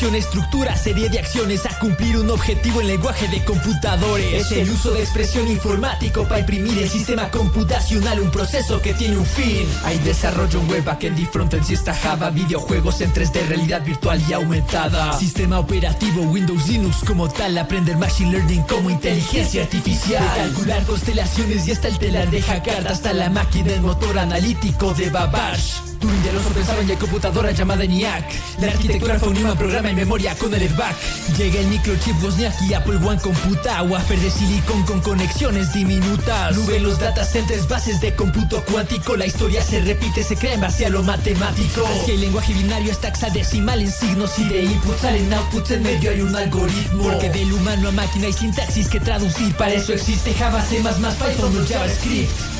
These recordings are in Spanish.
Programación estructura serie de acciones a cumplir un objetivo en lenguaje de computadores. Es el uso de expresión informático para imprimir el sistema computacional, un proceso que tiene un fin. Hay desarrollo web, backend y frontend, si está Java, videojuegos en 3D, realidad virtual y aumentada. Sistema operativo Windows Linux como tal, aprender machine learning como inteligencia artificial. calcular constelaciones y hasta el telar de Hackard, hasta la máquina, el motor analítico de Babash. Turing ya lo pensaron y hay computadora llamada ENIAC. La arquitectura fue un programa y memoria con el EDVAC. Llega el microchip Wozniak y Apple One computa. Wafer de silicón con conexiones diminutas. Nube los data centers, bases de cómputo cuántico. La historia se repite, se crea en base a lo matemático. Si el lenguaje binario está hexadecimal en signos y de inputs salen outputs en medio hay un algoritmo. Porque del humano a máquina hay sintaxis que traducir. Para eso existe Java, C++, Python o JavaScript.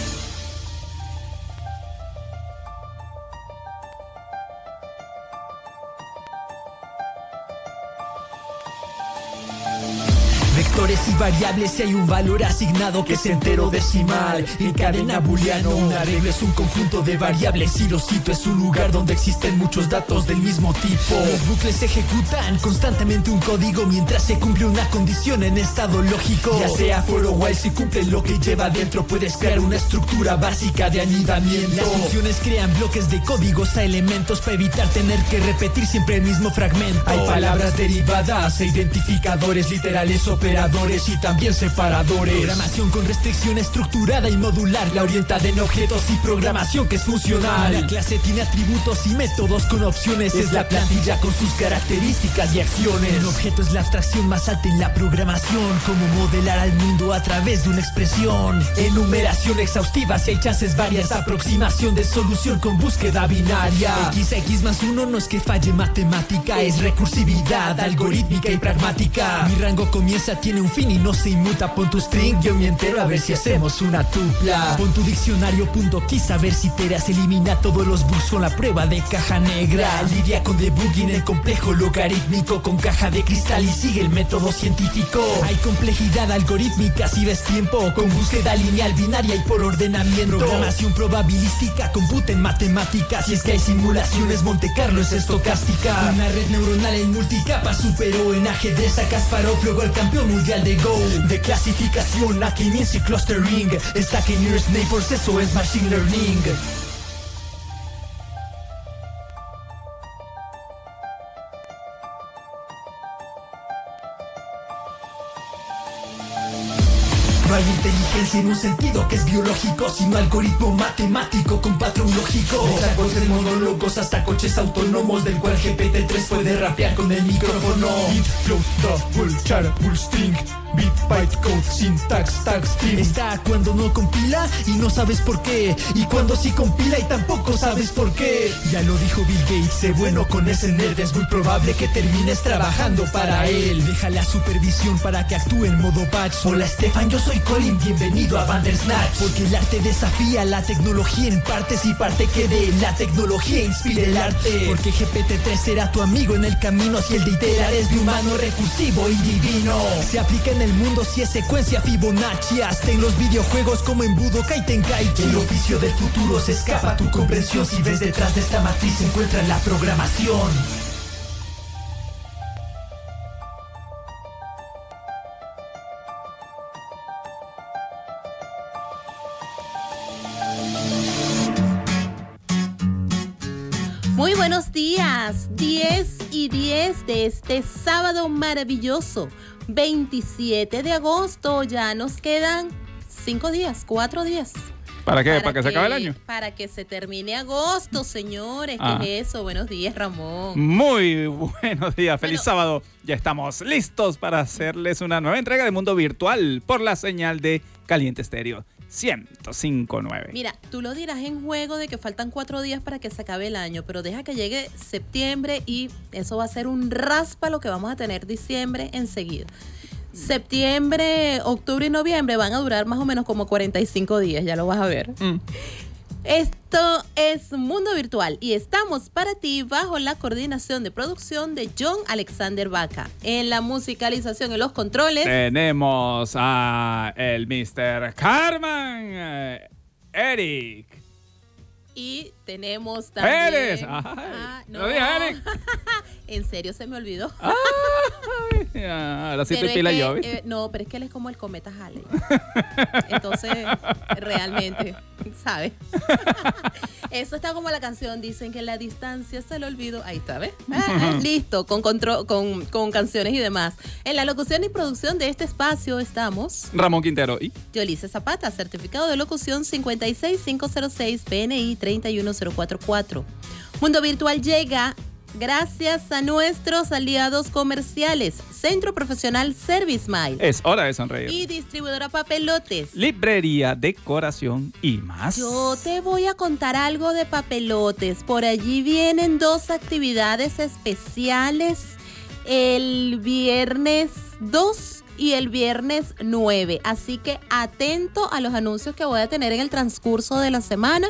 Y variables si hay un valor asignado que es entero decimal. En cadena booleano, una regla es un conjunto de variables y lo cito es un lugar donde existen muchos datos del mismo tipo. Los bucles ejecutan constantemente un código mientras se cumple una condición en estado lógico. Ya sea for o while, si cumple lo que lleva dentro, puedes crear una estructura básica de anidamiento. Las funciones crean bloques de códigos a elementos para evitar tener que repetir siempre el mismo fragmento. Hay palabras derivadas e identificadores literales operadores y también separadores. Programación con restricción estructurada y modular, la orientada en objetos y programación que es funcional. La clase tiene atributos y métodos con opciones, es la plantilla con sus características y acciones. Un objeto es la abstracción más alta en la programación, como modelar al mundo a través de una expresión. Enumeración exhaustiva si hay chances varias, aproximación de solución con búsqueda binaria. X, X más uno no es que falle matemática, es recursividad algorítmica y pragmática. Mi rango comienza, tiene un fin y no se inmuta. Pon tu string, yo me entero a ver si hacemos una tupla. Pon tu diccionario punto a ver si teras elimina todos los bugs con la prueba de caja negra. Lidia con debugging el complejo logarítmico con caja de cristal y sigue el método científico. Hay complejidad algorítmica si ves tiempo con búsqueda lineal binaria y por ordenamiento. Programación probabilística, computa en matemáticas. Si es que hay simulaciones, Monte Carlo es estocástica. Una red neuronal en multicapa superó en ajedrez a Kasparov, luego el campeón mundial de Go. De clasificación a y clustering. Que Nearest Neighbors, eso es Machine Learning en un sentido que es biológico, sino algoritmo matemático con patrón lógico. Desde de monólogos hasta coches autónomos, del cual GPT-3 puede rapear con el micrófono. Beat, flow, double, char, full string. Beat, byte, code, syntax, tag, stream. Está cuando no compila y no sabes por qué. Y cuando sí compila y tampoco sabes por qué. Ya lo dijo Bill Gates, sé bueno con ese nerd. Es muy probable que termines trabajando para él. Deja la supervisión para que actúe en modo patch. Hola Stefan, yo soy Colin, bienvenido a Bandersnatch. Porque el arte desafía la tecnología en partes y parte que de la tecnología inspire el arte. Porque GPT-3 será tu amigo en el camino si el de iterar es de humano recursivo y divino. Se aplica en el mundo si es secuencia Fibonacci, hasta en los videojuegos como en Budokai Tenkaichi. El oficio del futuro se escapa a tu comprensión si ves detrás de esta matriz se encuentra la programación. Buenos días, 10 y 10 de este sábado maravilloso, 27 de agosto. Ya nos quedan 5 días, 4 días. ¿Para qué? ¿Para, que, se acabe el año? Para que se termine agosto, señores. ¿Qué ah. es eso? Buenos días, Ramón. Muy buenos días. Feliz sábado. Ya estamos listos para hacerles una nueva entrega de Mundo Virtual por la señal de Caliente Estéreo. 105.9. Mira, tú lo dirás en juego de que faltan cuatro días para que se acabe el año, pero deja que llegue septiembre y eso va a ser un raspa lo que vamos a tener diciembre enseguida. Septiembre, octubre y noviembre van a durar más o menos como 45 días, ya lo vas a ver. Mm. Esto es Mundo Virtual y estamos para ti bajo la coordinación de producción de John Alexander Vaca. En la musicalización y los controles. Tenemos a el Mr. Carmen eh, Eric. Y tenemos también. Ay, Ah, Eric. en serio se me olvidó. Ay, ahora sí Pero te pila que, yo. eh, no, pero es que él es como el cometa Halley. Entonces, realmente, ¿sabes? Eso está como la canción, dicen que la distancia se lo olvido. Ahí está, ¿ves? Ah, ah, listo, con, control, con, con canciones y demás. En la locución y producción de este espacio estamos Ramón Quintero. ¿Y? Yolice Zapata, certificado de locución 56506 PNI 31044. Mundo Virtual llega gracias a nuestros aliados comerciales, Centro Profesional Service Mile Es hora de sonreír. y distribuidora Papelotes. Librería, decoración y más. Yo te voy a contar algo de papelotes. Por allí vienen dos actividades especiales el viernes 2 y el viernes 9. Así que atento a los anuncios que voy a tener en el transcurso de la semana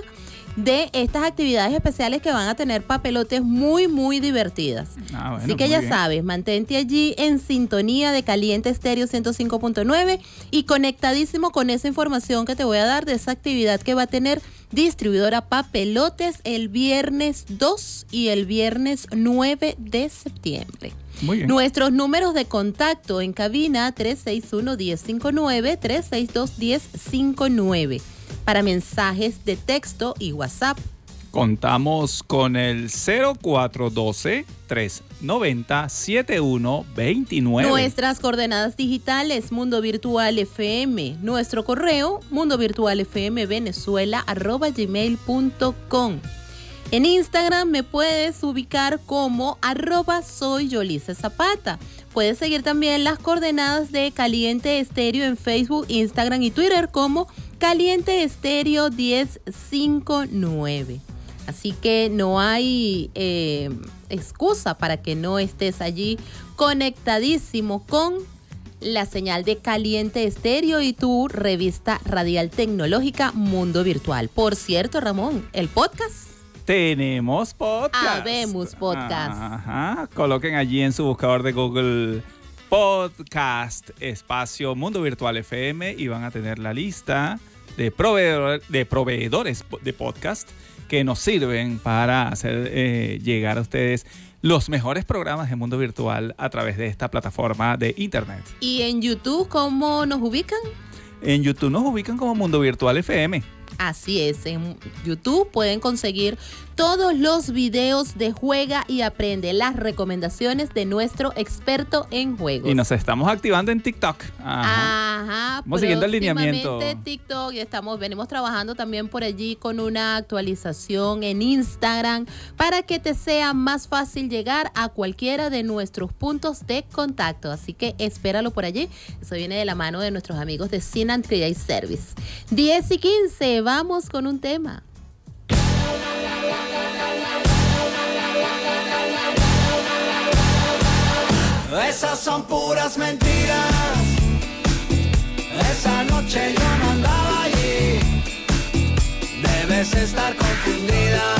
de estas actividades especiales que van a tener papelotes muy, muy divertidas. Ah, bueno, Así que ya bien. sabes, mantente allí en sintonía de Caliente Estéreo 105.9 y conectadísimo con esa información que te voy a dar de esa actividad que va a tener distribuidora Papelotes el viernes 2 y el viernes 9 de septiembre. Muy bien. Nuestros números de contacto en cabina 361-1059, 362-1059 para mensajes de texto y WhatsApp. Contamos con el 0412-390-7129. Nuestras coordenadas digitales, Mundo Virtual FM. Nuestro correo, mundovirtualfmvenezuela.gmail.com. En Instagram me puedes ubicar como arroba soy Yolice Zapata. Puedes seguir también las coordenadas de Caliente Estéreo en Facebook, Instagram y Twitter como Caliente Estéreo 1059. Así que no hay eh, excusa para que no estés allí conectadísimo con la señal de Caliente Estéreo y tu revista radial tecnológica Mundo Virtual. Por cierto, Ramón, el podcast. Tenemos podcast. Habemos podcast. Ajá. Coloquen allí en su buscador de Google Podcast Espacio Mundo Virtual FM y van a tener la lista de, proveedor- de proveedores de podcast que nos sirven para hacer eh, llegar a ustedes los mejores programas de Mundo Virtual a través de esta plataforma de Internet. Y en YouTube, ¿cómo nos ubican? En YouTube nos ubican como Mundo Virtual FM. Así es, en YouTube pueden conseguir todos los videos de Juega y Aprende, las recomendaciones de nuestro experto en juegos. Y nos estamos activando en TikTok. Ajá. Ajá. Vamos siguiendo el lineamiento. TikTok y estamos, venimos trabajando también por allí con una actualización en Instagram para que te sea más fácil llegar a cualquiera de nuestros puntos de contacto. Así que espéralo por allí. Eso viene de la mano de nuestros amigos de Sin and Create Service. 10 y 15, vamos con un tema. Esas son puras mentiras. Esa noche yo no andaba allí. Debes estar confundida.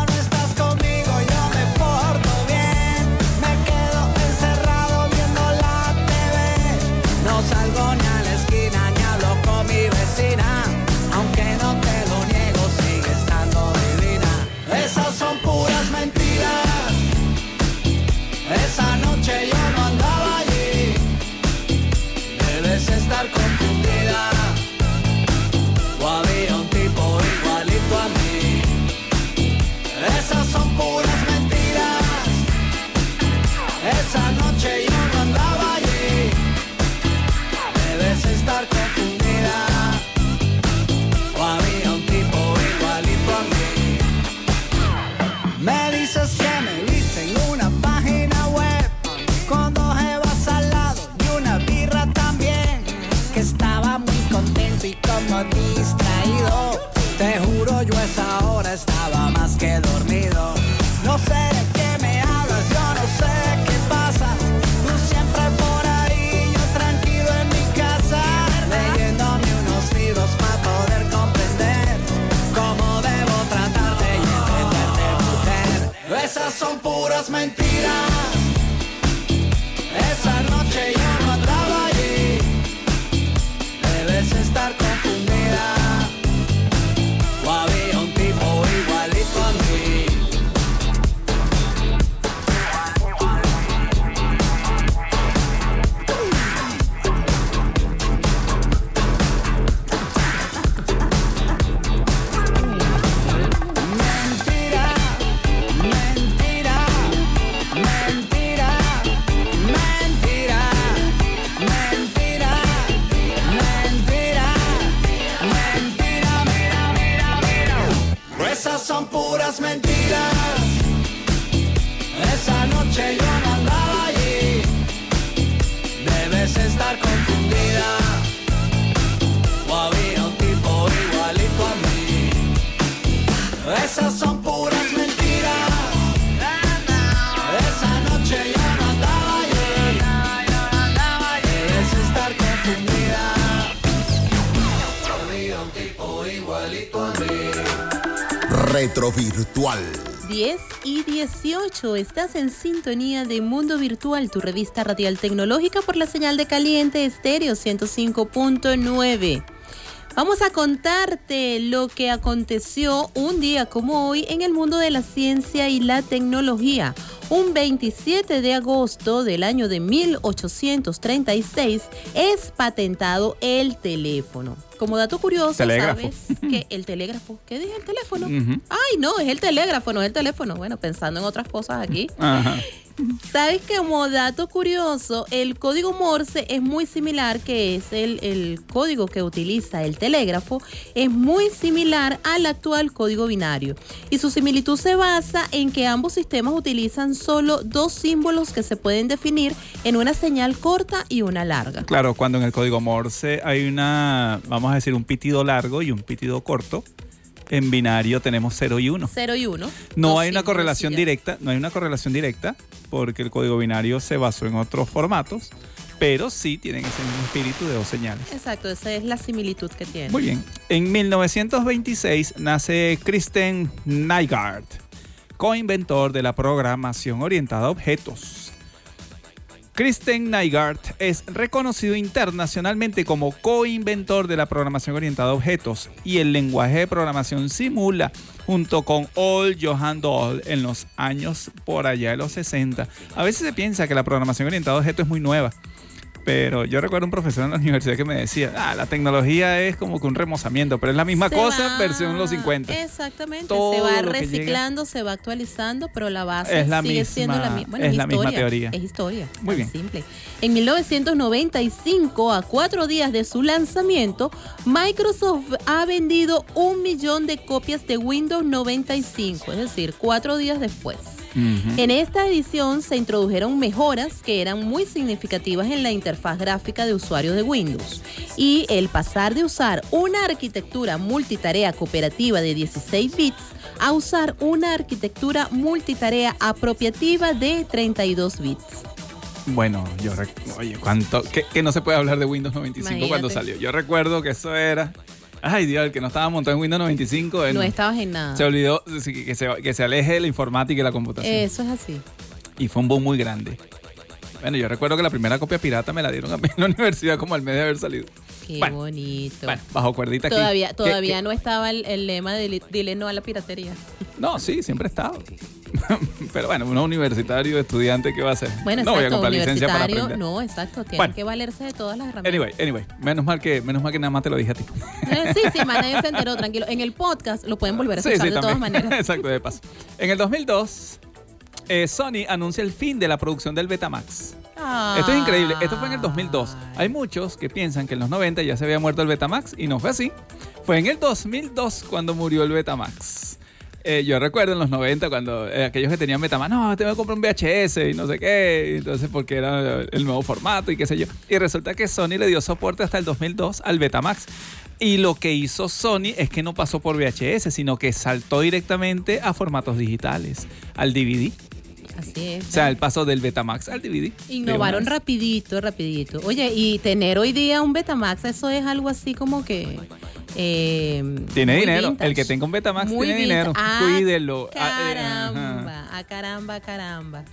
Retrovirtual. 10 y 18. Estás en sintonía de Mundo Virtual, tu revista radial tecnológica por la señal de caliente estéreo 105.9. Vamos a contarte lo que aconteció un día como hoy en el mundo de la ciencia y la tecnología. Un 27 de agosto del año de 1836 es patentado el teléfono. Como dato curioso, Telégrafo. sabes que el telégrafo, ¿qué dije el teléfono? Ay, no, es el telégrafo, no es el teléfono. Bueno, pensando en otras cosas aquí. Ajá. Sabes que como dato curioso, el código Morse es muy similar, que es el, el código que utiliza el telégrafo, es muy similar al actual código binario. Y su similitud se basa en que ambos sistemas utilizan solo dos símbolos que se pueden definir en una señal corta y una larga. Claro, cuando en el código Morse hay una, vamos a decir, un pitido largo y un pitido corto, en binario tenemos 0 y 1. 0 y 1. No hay una correlación directa, no hay una correlación directa, porque el código binario se basó en otros formatos, pero sí tienen ese mismo espíritu de dos señales. Exacto, esa es la similitud que tiene. Muy bien. En 1926 nace Kristen Nygaard, coinventor de la programación orientada a objetos. Kristen Nygaard es reconocido internacionalmente como coinventor de la programación orientada a objetos y el lenguaje de programación simula junto con Ol Johan Doll en los años por allá de los 60. A veces se piensa que la programación orientada a objetos es muy nueva. Pero yo recuerdo un profesor en la universidad que me decía, ah, la tecnología es como que un remozamiento, pero es la misma Se cosa va- versión los 50. Exactamente, Todo se va reciclando, se va actualizando, pero la base Es la sigue misma- siendo la misma. Bueno, es la misma teoría. Es historia. Muy bien. simple. En 1995, a cuatro días de su lanzamiento, Microsoft ha vendido un millón de copias de Windows 95, es decir, cuatro días después. En esta edición se introdujeron mejoras que eran muy significativas en la interfaz gráfica de usuarios de Windows y el pasar de usar una arquitectura multitarea cooperativa de 16 bits a usar una arquitectura multitarea apropiativa de 32 bits. Bueno, yo recuerdo, oye, ¿cuánto? Que, que no se puede hablar de Windows 95 cuando salió. Yo recuerdo que eso era, ay Dios, el que no estaba montado en Windows 95, él No estabas en nada. se olvidó que se, que se aleje de la informática y la computación. Eso es así. Y fue un boom muy grande. Bueno, yo recuerdo que la primera copia pirata me la dieron a mí en la universidad como al mes de haber salido. Qué Bueno, bonito. Bueno, bajo cuerdita aquí. todavía ¿Qué- todavía qué? no estaba el, el lema de dile no a la piratería. No, sí, siempre he estado. Pero bueno, uno universitario, estudiante, ¿qué va a hacer? Bueno, no voy a comprar licencia para aprender. no, exacto, tienen Bueno. que valerse de todas las herramientas. Anyway, anyway, menos mal que menos mal que nada más te lo dije a ti. Eh, sí, sí, más nadie se enteró, tranquilo. En el podcast lo pueden volver a escuchar de todas maneras. Exacto, de paso. En el 2002, eh, Sony anuncia el fin de la producción del Betamax. Esto es increíble. Esto fue en el 2002. Hay muchos que piensan que en los 90 ya se había muerto el Betamax y no fue así. Fue en el 2002 cuando murió el Betamax. Eh, yo recuerdo en los 90 cuando eh, aquellos que tenían Betamax, no, te voy a comprar un VHS y no sé qué. Entonces, porque era el nuevo formato y qué sé yo. Y resulta que Sony le dio soporte hasta el 2002 al Betamax. Y lo que hizo Sony es que no pasó por VHS, sino que saltó directamente a formatos digitales, al DVD. Así es. O sea, el paso del Betamax al DVD. Innovaron rapidito, rapidito. Oye, y tener hoy día un Betamax, eso es algo así como que... eh, Tiene dinero. vintage. El que tenga un Betamax Muy tiene vintage. dinero. Ah, Cuídelo. Ah, eh, Caramba, ah, caramba, caramba.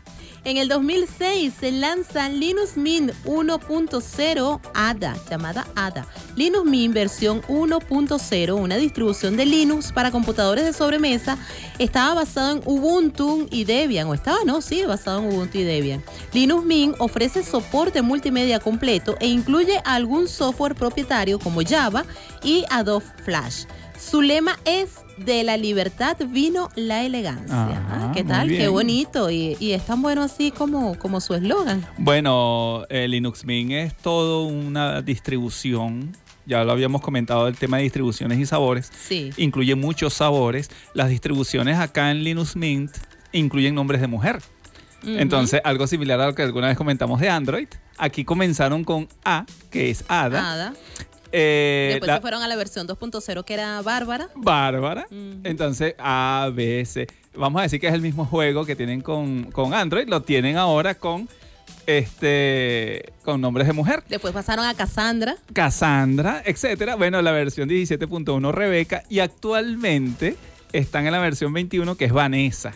En el 2006 se lanza Linux Mint 1.0 ADA, llamada ADA. Linux Mint versión 1.0, una distribución de Linux para computadores de sobremesa, estaba basado en Ubuntu y Debian, o estaba, no, sí, basado en Ubuntu y Debian. Linux Mint ofrece soporte multimedia completo e incluye algún software propietario como Java y Adobe Flash. Su lema es de la libertad vino la elegancia. Ah, ¿Qué tal? Qué bonito. Y, y es tan bueno así como, como su eslogan. Bueno, eh, Linux Mint es todo una distribución. Ya lo habíamos comentado el tema de distribuciones y sabores. Sí. Incluye muchos sabores. Las distribuciones acá en Linux Mint incluyen nombres de mujer. Entonces, algo similar a lo que alguna vez comentamos de Android. Aquí comenzaron con A, que es Ada. Nada. Eh, Después la- se fueron a la versión 2.0 que era Bárbara. Bárbara. Ujú. Entonces, A, B, C. Vamos a decir que es el mismo juego que tienen con, con Android, lo tienen ahora con este con nombres de mujer. Después pasaron a Cassandra. Cassandra, etcétera. Bueno, la versión 17.1 Rebeca y actualmente están en la versión 21 que es Vanessa.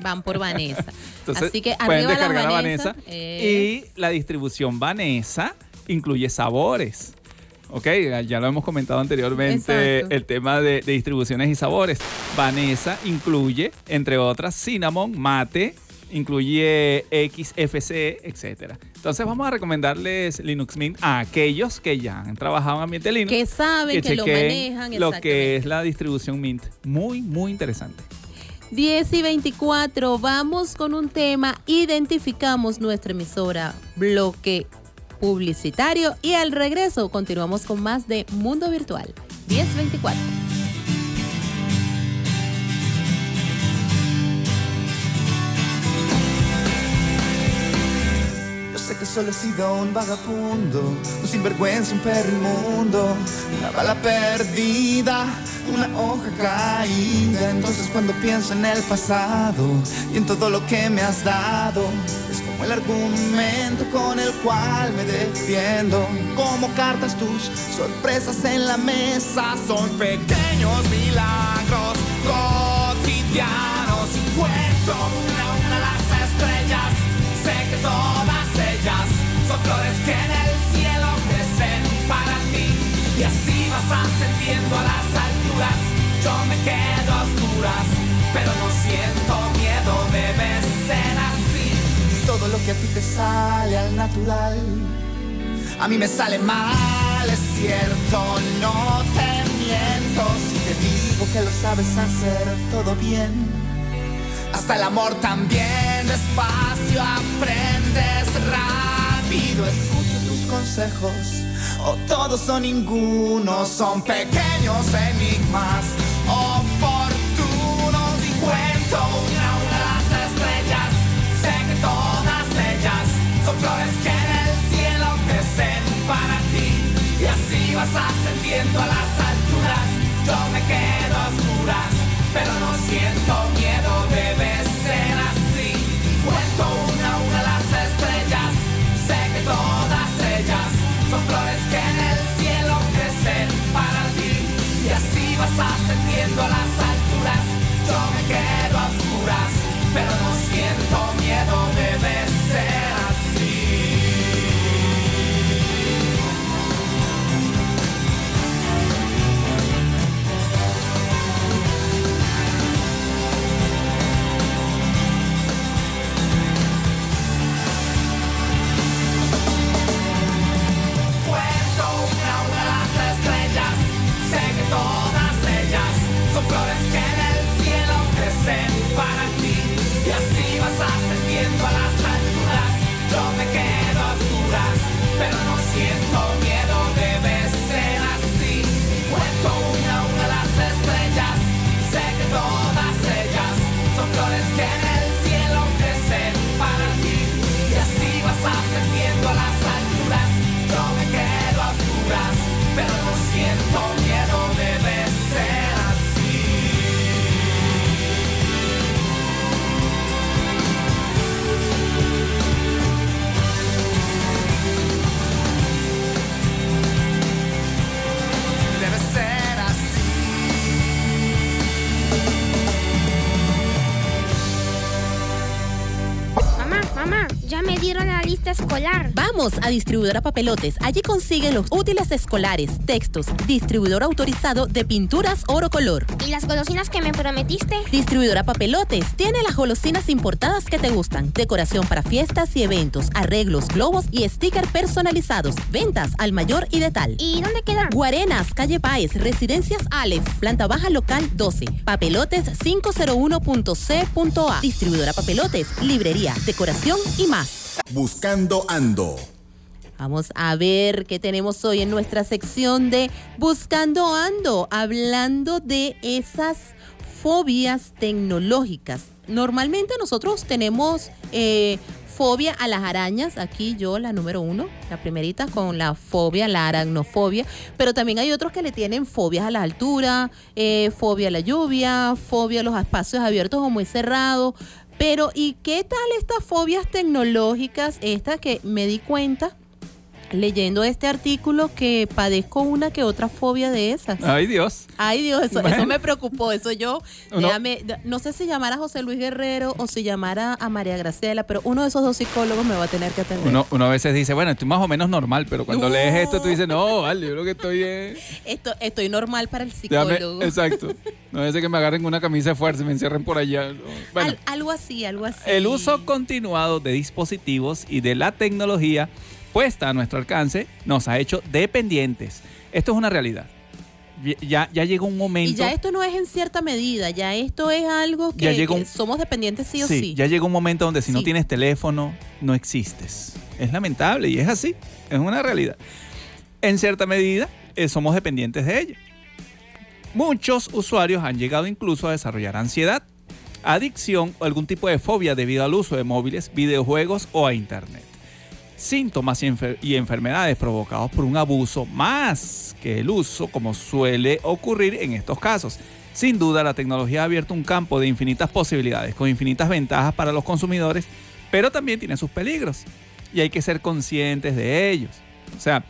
Van por Vanessa. Entonces, Así que pueden la descargar a Vanessa. Vanessa. es- Y la distribución Vanessa incluye sabores. Ok, ya lo hemos comentado anteriormente, Exacto. el tema de, de distribuciones y sabores. Vanessa incluye, entre otras, cinnamon, mate, incluye XFC, etcétera. Entonces vamos a recomendarles Linux Mint a aquellos que ya han trabajado en ambiente Linux. que saben, que, lo chequen manejan. lo que es la distribución Mint. Muy, muy interesante. 10 y 24, vamos con un tema, identificamos nuestra emisora, bloque publicitario y al regreso continuamos con más de Mundo Virtual. 1024. Sé que solo he sido un vagabundo, un sinvergüenza, un perro inmundo, una bala perdida, una hoja caída. Entonces cuando pienso en el pasado y en todo lo que me has dado, es como el argumento con el cual me defiendo. Como cartas tus sorpresas en la mesa son pequeños milagros cotidianos. Y cuento una a una las estrellas. Sé que todas son flores que en el cielo crecen para ti. Y así vas ascendiendo a las alturas. Yo me quedo a oscuras, pero no siento miedo, debe ser así. Todo lo que a ti te sale al natural, a mí me sale mal, es cierto, no te miento. Si te digo que lo sabes hacer todo bien. Hasta el amor también despacio aprendes rápido. Escucho tus consejos, o todos o ninguno. Son pequeños enigmas oportunos y cuento una a una las estrellas. Sé que todas ellas son flores que en el cielo crecen para ti. Y así vas ascendiendo a las alturas. Yo me quedo a oscuras, pero no siento miedo, ya me dieron la lista escolar. Vamos a Distribuidora Papelotes. Allí consiguen los útiles escolares, textos, distribuidor autorizado de pinturas oro color. ¿Y las golosinas que me prometiste? Distribuidora Papelotes tiene las golosinas importadas que te gustan, decoración para fiestas y eventos, arreglos, globos y stickers personalizados, ventas al mayor y de tal. ¿Y dónde queda? Guarenas, calle Páez, Residencias Aleph, planta baja local 12, papelotes 501.c.a, distribuidora papelotes, librería, decoración y más. Buscando Ando. Vamos a ver qué tenemos hoy en nuestra sección de Buscando Ando, hablando de esas fobias tecnológicas. Normalmente nosotros tenemos eh, fobia a las arañas, aquí yo la número uno, la primerita con la fobia, la aracnofobia, pero también hay otros que le tienen fobias a la altura, eh, fobia a la lluvia, fobia a los espacios abiertos o muy cerrados. Pero, ¿y qué tal estas fobias tecnológicas? Esta que me di cuenta leyendo este artículo que padezco una que otra fobia de esas. Ay, Dios. Ay Dios, eso, Bueno. eso me preocupó. Eso yo, Uno- déjame- no sé si llamar a José Luis Guerrero o si llamar a, María Graciela, pero uno de esos dos psicólogos me va a tener que atender. Uno, uno a veces dice, bueno, estoy más o menos normal, pero cuando No. lees esto tú dices, no, vale, yo lo que estoy es... Esto, estoy normal para el Déjame- psicólogo. exacto. No es que me agarren una camisa de fuerza y me encierren por allá. no. Bueno, Al- algo así, algo así. el uso continuado de dispositivos y de la tecnología a nuestro alcance nos ha hecho dependientes. Esto es una realidad. Ya, ya llegó un momento... Y ya esto no es en cierta medida, ya esto es algo que, Ya llegó que somos dependientes sí o Sí, sí. ya llega un momento donde si no tienes teléfono, no existes. Es lamentable y es así, es una realidad. En cierta medida, eh, somos dependientes de ello. Muchos usuarios han llegado incluso a desarrollar ansiedad, adicción o algún tipo de fobia debido al uso de móviles, videojuegos o a Internet. Síntomas y, enfer- y enfermedades provocados por un abuso más que el uso, como suele ocurrir en estos casos. Sin duda, la tecnología ha abierto un campo de infinitas posibilidades, con infinitas ventajas para los consumidores, pero también tiene sus peligros y hay que ser conscientes de ellos. O sea,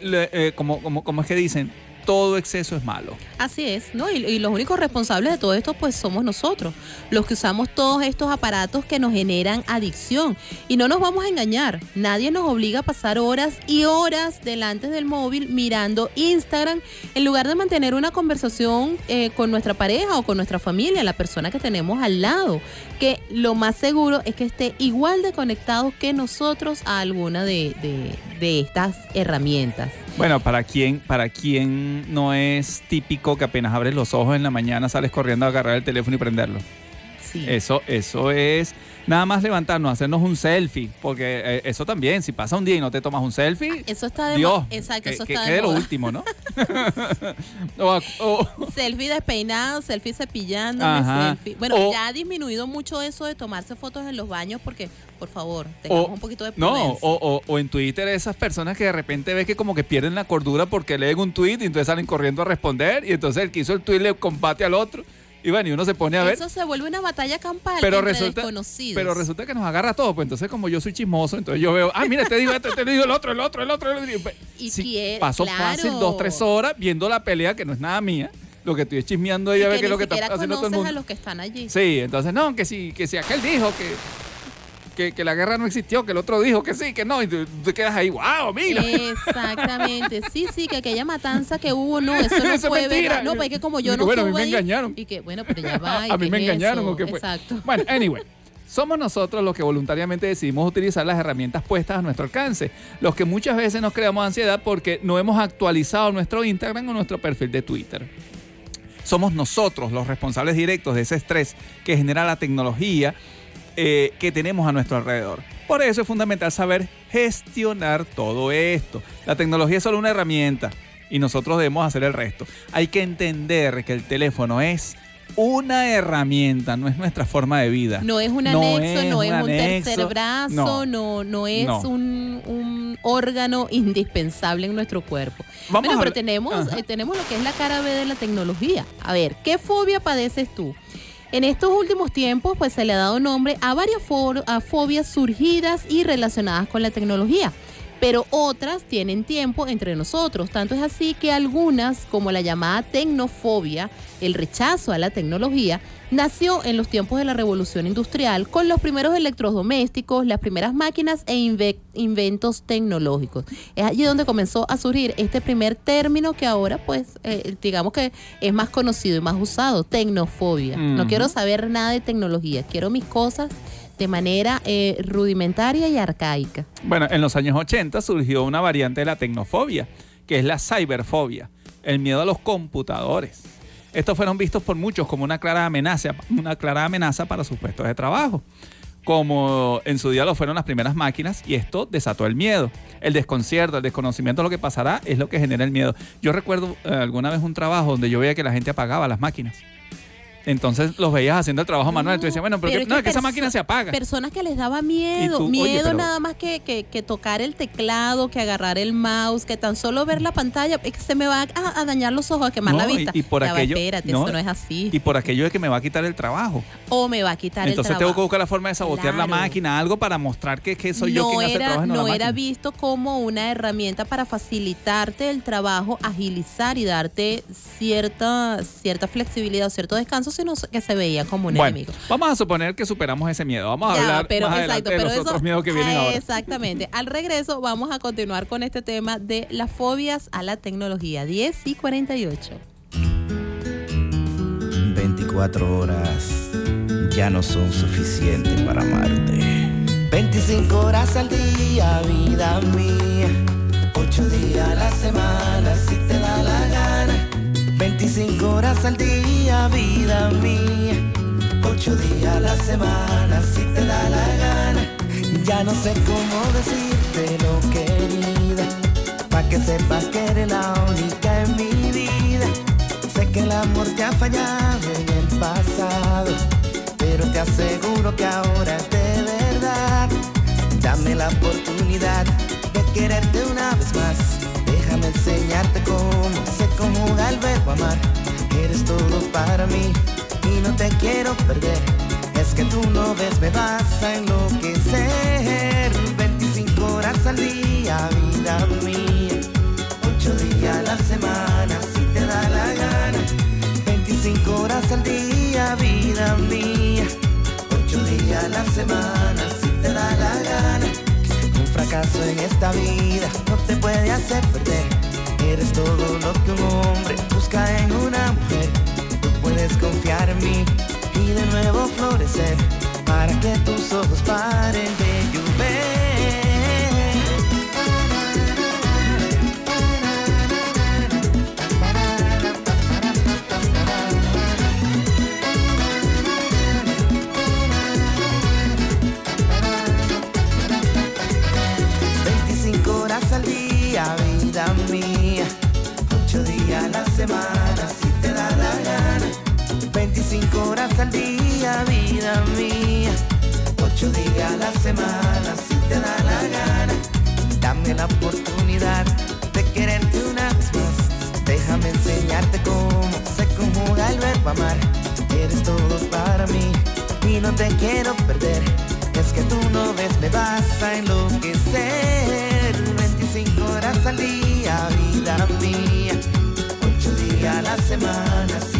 eh, como, como, como es que dicen, todo exceso es malo. Así es, ¿no? Y, y los únicos responsables de todo esto, pues somos nosotros, los que usamos todos estos aparatos que nos generan adicción. Y no nos vamos a engañar, nadie nos obliga a pasar horas y horas delante del móvil mirando Instagram en lugar de mantener una conversación eh, con nuestra pareja o con nuestra familia, la persona que tenemos al lado, que lo más seguro es que esté igual de conectado que nosotros a alguna de, de- de estas herramientas. Bueno, para quien, para quien no es típico que apenas abres los ojos en la mañana sales corriendo a agarrar el teléfono y prenderlo. Sí. Eso, eso es nada más levantarnos, hacernos un selfie, porque eh, eso también, si pasa un día y no te tomas un selfie, Eso está de Dios, Exacto, que, eso que está de lo último, ¿no? O- o- Selfie despeinado, selfie selfie. Bueno, O- ya ha disminuido mucho eso de tomarse fotos en los baños porque, por favor, tengamos o- un poquito de no, prudencia. o, o- o en Twitter esas personas que de repente ves que como que pierden la cordura porque leen un tweet y entonces salen corriendo a responder y entonces el que hizo el tweet le combate al otro y bueno, y uno se pone a ver. Eso se vuelve una batalla campal pero entre resulta, desconocidos. pero resulta que nos agarra todo, pues entonces como yo soy chismoso, entonces yo veo, ah, mira, te digo esto, te digo el otro, el otro, el otro. El otro. Y Sí, quiere- pasó claro. fácil dos, tres horas viendo la pelea que no es nada mía. Lo que estoy es chismeando ahí Y a ver qué es lo que está haciendo todo el mundo. a los que están allí. Sí, entonces no, que si, que si aquel dijo que, que, que la guerra no existió, que el otro dijo que sí, que no, y tú, tú quedas ahí, wow, mira. Exactamente, sí, sí, que aquella matanza que hubo, no, eso no Eso es fue mentira. verdad. No, pues es que como yo Digo, no bueno, a mí me ahí, engañaron. Y que, bueno, pero ya va. ¿y a mí me engañaron eso? o qué fue. Exacto. Bueno, anyway. Somos nosotros los que voluntariamente decidimos utilizar las herramientas puestas a nuestro alcance, los que muchas veces nos creamos ansiedad porque no hemos actualizado nuestro Instagram o nuestro perfil de Twitter. Somos nosotros los responsables directos de ese estrés que genera la tecnología eh, que tenemos a nuestro alrededor. Por eso es fundamental saber gestionar todo esto. La tecnología es solo una herramienta y nosotros debemos hacer el resto. Hay que entender que el teléfono es una herramienta, no es nuestra forma de vida. No es un No anexo, es no es un un tercer anexo. brazo, no, no, es No. Un, un órgano indispensable en nuestro cuerpo. Vamos bueno, a pero tenemos, eh, tenemos lo que es la cara B de la tecnología. A ver, ¿qué fobia padeces tú? En estos últimos tiempos, pues se le ha dado nombre a varias fobias surgidas y relacionadas con la tecnología. Pero otras tienen tiempo entre nosotros. Tanto es así que algunas, como la llamada tecnofobia, el rechazo a la tecnología, nació en los tiempos de la revolución industrial con los primeros electrodomésticos, las primeras máquinas e inve- inventos tecnológicos. Es allí donde comenzó a surgir este primer término que ahora pues eh, digamos que es más conocido y más usado, tecnofobia. No Ujú. quiero saber nada de tecnología, quiero mis cosas de manera eh, rudimentaria y arcaica. Bueno, en los años 80 surgió una variante de la tecnofobia, que es la cyberfobia, el miedo a los computadores. Estos fueron vistos por muchos como una clara amenaza, una clara amenaza para sus puestos de trabajo. Como en su día lo fueron las primeras máquinas, y esto desató el miedo. El desconcierto, el desconocimiento de lo que pasará es lo que genera el miedo. Yo recuerdo eh, alguna vez un trabajo donde yo veía que la gente apagaba las máquinas. Entonces los veías haciendo el trabajo manual. Tú decías, bueno, pero, Pero que- es no, que es que esa máquina se apaga. Personas que les daba miedo, tú, oye, miedo pero- nada más que, que, que tocar el teclado, que agarrar el mouse, que tan solo ver la pantalla, es que se me va a, a dañar los ojos, a quemar No, la y- vista. y por Ya va, aquello- espérate, no, eso no es así. Y por aquello de que me va a quitar el trabajo. o me va a quitar Entonces el tengo que trabajo. buscar la forma de sabotear la máquina, algo para mostrar que, que soy yo no quien hace el era, trabajo y no, no la era máquina. visto como una herramienta para facilitarte el trabajo, agilizar y darte cierta, cierta flexibilidad o cierto descanso, sino que se veía como un Bueno, enemigo. vamos a suponer que superamos ese miedo. Vamos a Ya, hablar pero más exacto, adelante de pero los eso, otros miedos que vienen ahora. Exactamente. Al regreso vamos a continuar con este tema de las fobias a la tecnología. 10 y 48. 24 horas ya no son suficientes para amarte. 25 horas al día, vida mía. 8 días a la semana, si te da la gana. 25 horas al día, vida mía. 8 días a la semana, si te da la gana. Ya no sé cómo decirte lo querida. Pa' que sepas que eres la única en mi vida. Sé que el amor te ha fallado en el pasado, pero te aseguro que ahora es de verdad. Dame la oportunidad de quererte una vez más. Déjame enseñarte cómo se conjuga el verbo amar. Eres todo para mí y no te quiero perder. Es que tú no ves, me vas a enloquecer. 25 horas al día, vida mía. Ocho días a la semana, si te da la gana. 25 horas al día, vida mía. Ocho días a la semana, si te da la gana. Fracaso en esta vida no te puede hacer perder. Eres todo lo que un hombre busca en una mujer. Tú puedes confiar en mí y de nuevo florecer. Para que tus ojos paren de llover. Horas al día, vida mía. Ocho días a la semana, si te da la gana. Dame la oportunidad de quererte una vez más. Déjame enseñarte cómo se conjuga el verbo amar. Eres todo para mí y no te quiero perder. Es que tú no ves, me vas a enloquecer. 25 horas al día, vida mía. Ocho días a la semana,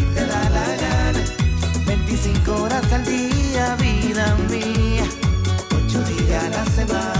25 horas al día, vida mía. Ocho días a la semana,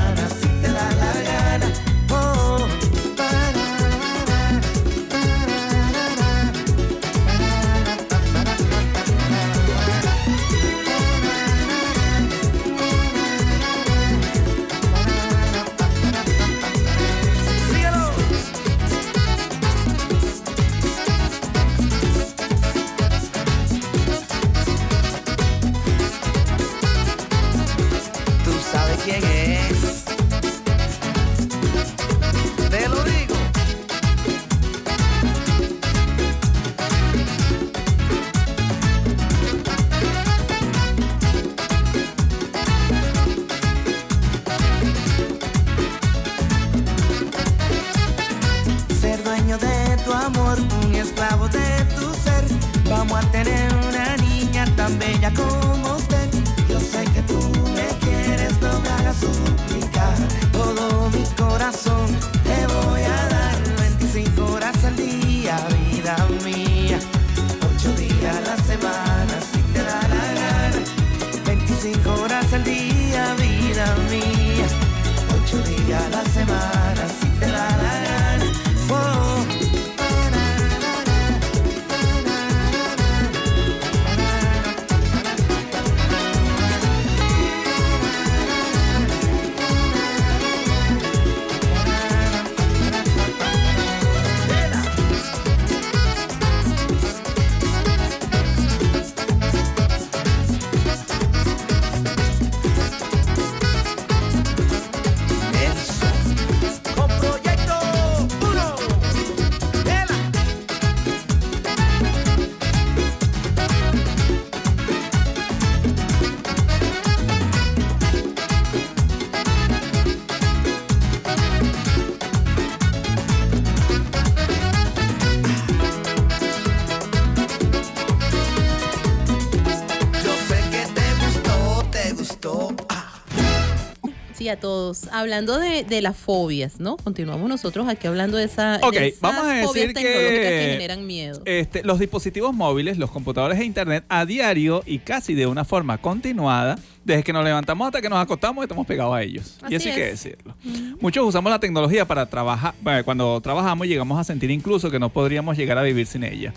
y a todos. Hablando de, de las fobias, ¿no? Continuamos nosotros aquí hablando de esa Ok, de esas vamos a decir fobias tecnológicas que, que generan miedo. este, los dispositivos móviles, los computadores e internet a diario y casi de una forma continuada, desde que nos levantamos hasta que nos acostamos, estamos pegados a ellos. y Así así que es. decirlo. Muchos usamos la tecnología para trabajar. bueno, cuando trabajamos llegamos a sentir incluso que no podríamos llegar a vivir sin ella.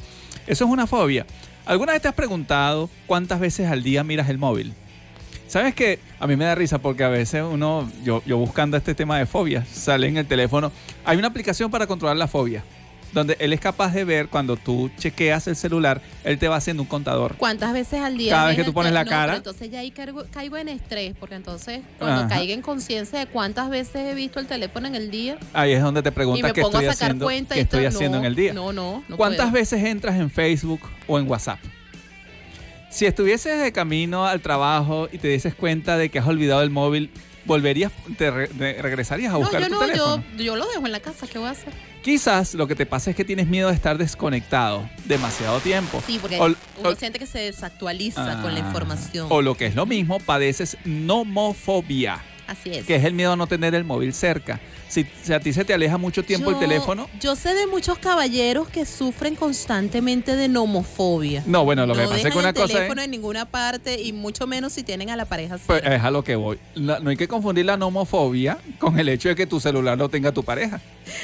Eso es una fobia. ¿Alguna vez te has preguntado cuántas veces al día miras el móvil? ¿Sabes que A mí me da risa porque a veces uno, yo, yo buscando este tema de fobias, sale en el teléfono. Hay una aplicación para controlar la fobia, donde él es capaz de ver cuando tú chequeas el celular, él te va haciendo un contador. ¿Cuántas veces al día? Cada vez que tú pones la no, cara. pero entonces ya ahí caigo, caigo en estrés, porque entonces cuando Ajá. caiga en conciencia de cuántas veces he visto el teléfono en el día Ahí es donde te y me qué pongo a estoy sacar haciendo, cuenta qué y estoy todo, haciendo no, en el día. No, no, no ¿Cuántas puedo. veces entras en Facebook o en WhatsApp? Si estuvieses de camino al trabajo y te dices cuenta de que has olvidado el móvil, ¿volverías, te re- de- regresarías a No, buscar yo tu no, teléfono? yo, yo lo dejo en la casa, ¿qué voy a hacer? Quizás lo que te pasa es que tienes miedo de estar desconectado demasiado tiempo. Sí, porque O- uno o- siente que se desactualiza con la Ah. información. O lo que es lo mismo, padeces nomofobia, Así es. que es el miedo a no tener el móvil cerca. Si, si a ti se te aleja mucho tiempo el teléfono, Yo sé de muchos caballeros que sufren constantemente de nomofobia. no, bueno, lo no que pasa es que una cosa es... teléfono en ninguna parte y mucho menos si tienen a la pareja Pues cerca. es a lo que voy. La- no hay que confundir la nomofobia con el hecho de que tu celular lo tenga tu pareja.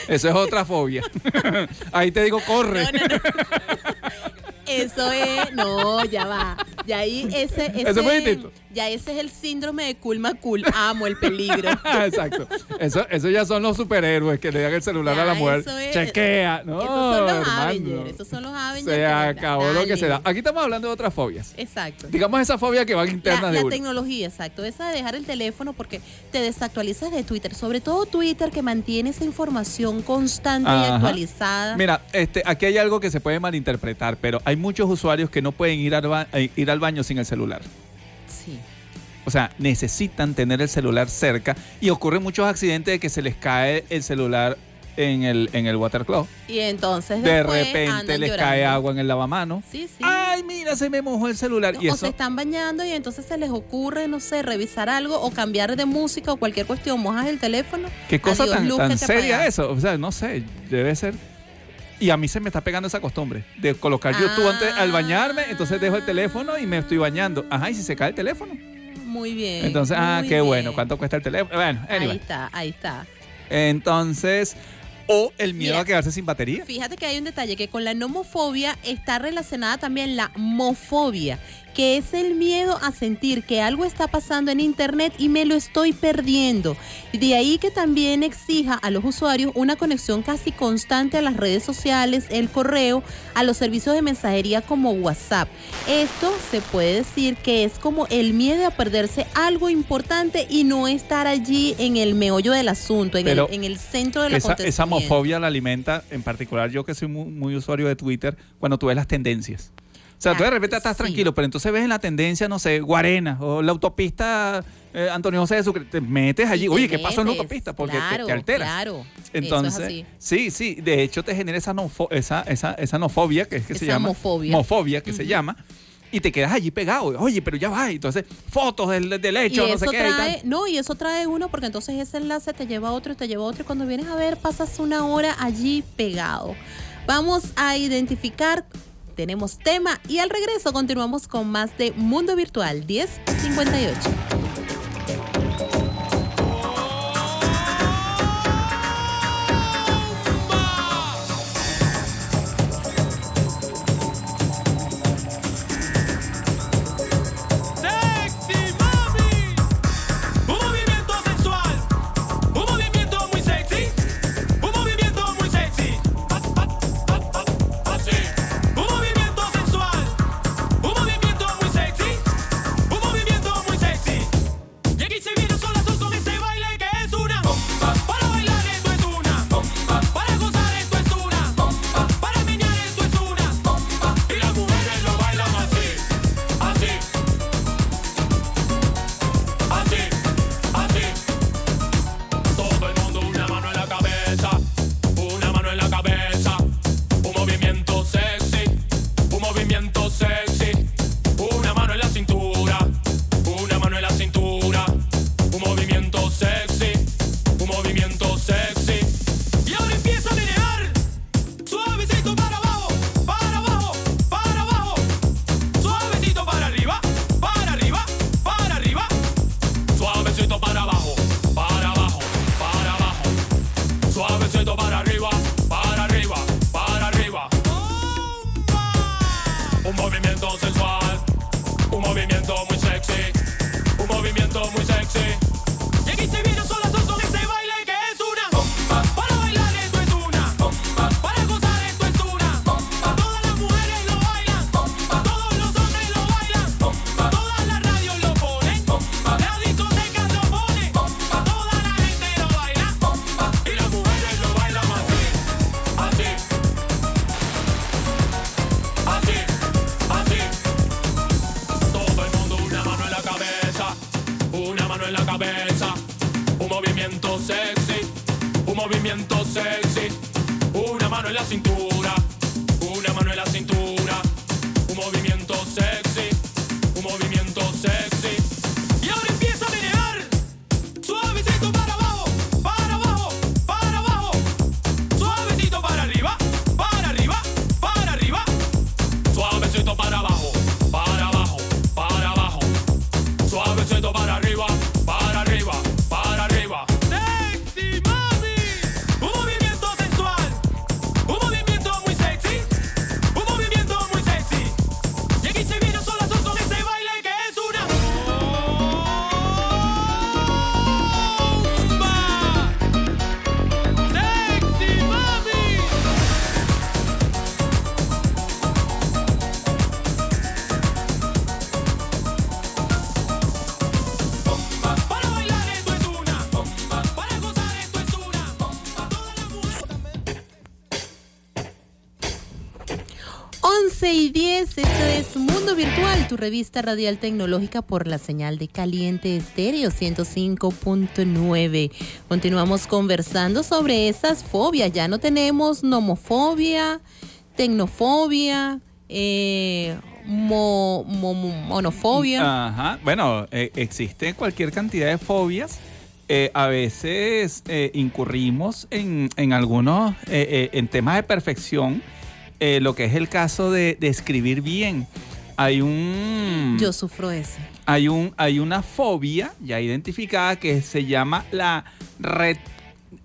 Eso es otra fobia. Ahí te digo, corre. No, no, no. Eso es, no, ya va. Ya ahí ese, ese, Eso es muy distinto. Ya ese es el síndrome de culma cool. Amo el peligro. Exacto. Eso, eso ya son los superhéroes que le dan el celular Ya, a la mujer. es- Chequea. No, esos son los. Avengers. Esos son los Avengers. Se acabó lo que se da. Aquí estamos hablando de otras fobias. Exacto. Digamos esa fobia que van La, internas de la uno. tecnología, exacto. Esa de dejar el teléfono porque te desactualizas de Twitter. Sobre todo Twitter que mantiene esa información constante y actualizada. Mira, este, aquí hay algo que se puede malinterpretar, pero hay muchos usuarios que no pueden ir al, ba- eh, ir al baño sin el celular. O sea, necesitan tener el celular cerca y ocurren muchos accidentes de que se les cae el celular en el, en el water closet. Y entonces De repente les llorando. cae agua en el lavamano. Sí, sí. Ay, mira, se me mojó el celular. No, y o eso, se están bañando y entonces se les ocurre, no sé, revisar algo o cambiar de música o cualquier cuestión. Mojas el teléfono. qué cosa adiós, tan, luz tan seria eso. O sea, no sé, debe ser. Y a mí se me está pegando esa costumbre de colocar YouTube antes al bañarme, entonces dejo el teléfono y me estoy bañando. Ajá, y si se cae el teléfono. Muy bien. Entonces, ah, qué bueno. ¿cuánto cuesta el teléfono? Bueno, Ahí anyway. está, ahí está. Entonces, o el miedo Mira. a quedarse sin batería. Fíjate que hay un detalle, que con la nomofobia está relacionada también la mofobia, que es el miedo a sentir que algo está pasando en Internet y me lo estoy perdiendo. Y de ahí que también exija a los usuarios una conexión casi constante a las redes sociales, el correo, a los servicios de mensajería como WhatsApp. Esto se puede decir que es como el miedo a perderse algo importante y no estar allí en el meollo del asunto, en, el, en el centro del Esa, esa acontecimiento. homofobia la alimenta, en particular yo que soy muy, muy usuario de Twitter, cuando tú ves las tendencias. O sea, tú de repente estás sí. tranquilo, pero entonces ves en la tendencia, no sé, Guarena o la autopista eh, Antonio José de Sucre, te metes allí. Te Oye, ¿qué pasó en la autopista? Porque te- claro, te, alteras. Claro, Entonces, eso es así. sí, sí, de hecho te genera esa, nofo- esa, esa, esa nofobia, que es que se llama. mofobia. Mofobia, que se llama. Y te quedas allí pegado. Oye, pero ya va. Entonces, fotos del, del Y hecho, no sé qué. y tal. trae, no, y eso trae uno porque entonces ese enlace te lleva a otro y te lleva a otro y cuando vienes a ver pasas una hora allí pegado. Vamos a identificar, tenemos tema y al regreso continuamos con más de Mundo Virtual 1058. Virtual, tu revista radial tecnológica por la señal de Caliente Estéreo 105.9. Continuamos conversando sobre esas fobias. Ya no tenemos nomofobia, tecnofobia, eh, mo- mo- mo- monofobia. Ajá. Bueno, eh, existe cualquier cantidad de fobias. Eh, a veces eh, incurrimos en, en algunos, en temas de perfección, lo que es el caso de escribir bien. Hay un... Yo sufro ese. hay, un, hay una fobia ya identificada que se llama la re-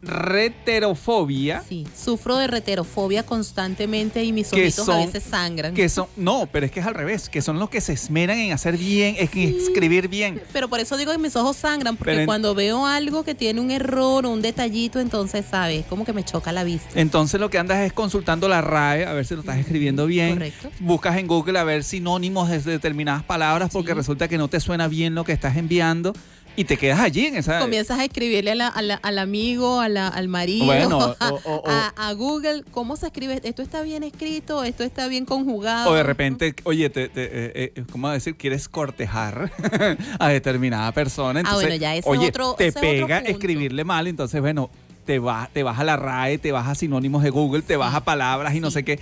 reterofobia. Sí, sufro de reterofobia constantemente y mis ojitos a veces sangran. Que son, no, pero es que es al revés, que son los que se esmeran en hacer bien, en escribir bien. Pero por eso digo que mis ojos sangran, porque Pero en- cuando veo algo que tiene un error o un detallito, entonces, ¿sabes? Como que me choca la vista. Entonces lo que andas es consultando la RAE a ver si lo estás escribiendo bien. Correcto. Buscas en Google a ver sinónimos de determinadas palabras porque Sí. resulta que no te suena bien lo que estás enviando y te quedas allí en esa... Comienzas a escribirle a la- a la- al amigo, a la- al marido, Bueno, a, o- o- o- a- a Google, ¿cómo se escribe? ¿Esto está bien escrito? ¿Esto está bien conjugado? O de repente, oye, te, te- eh, eh, ¿cómo decir? Quieres cortejar a determinada persona. Ah, Entonces, bueno, ya ese oye, otro- te ese otro pega punto. escribirle mal. Entonces, bueno, te vas te vas a la RAE, te vas a sinónimos de Google, te vas a palabras y no sé qué.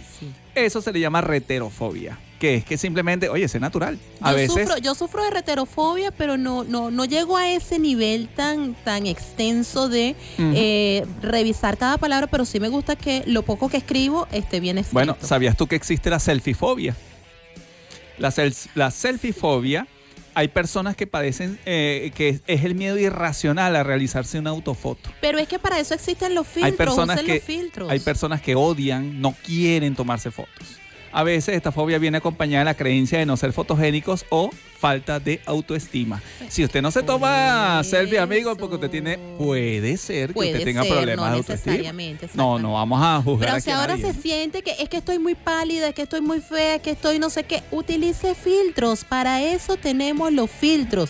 Eso se le llama reterofobia. Que es que simplemente, oye, es natural. A yo, veces. sufro, yo sufro de reterofobia, pero no, no, no llego a ese nivel tan, tan extenso de eh, revisar cada palabra, pero sí me gusta que lo poco que escribo esté bien escrito. Bueno, ¿sabías tú que existe la selfiefobia? La, sel- la selfiefobia, hay personas que padecen, eh, que es el miedo irracional a realizarse una autofoto. pero es que para eso existen los filtros, hay personas que los filtros. hay personas que odian, no quieren tomarse fotos. A veces esta fobia viene acompañada de la creencia de no ser fotogénicos o falta de autoestima. Si usted no se toma Por selfie, amigo, eso. porque usted tiene, puede ser que Puede usted tenga ser, problemas no de autoestima. No, no vamos a juzgar Pero si ahora nadie, se siente que es que estoy muy pálida, es que estoy muy fea, es que estoy no sé qué, utilice filtros. Para eso tenemos los filtros.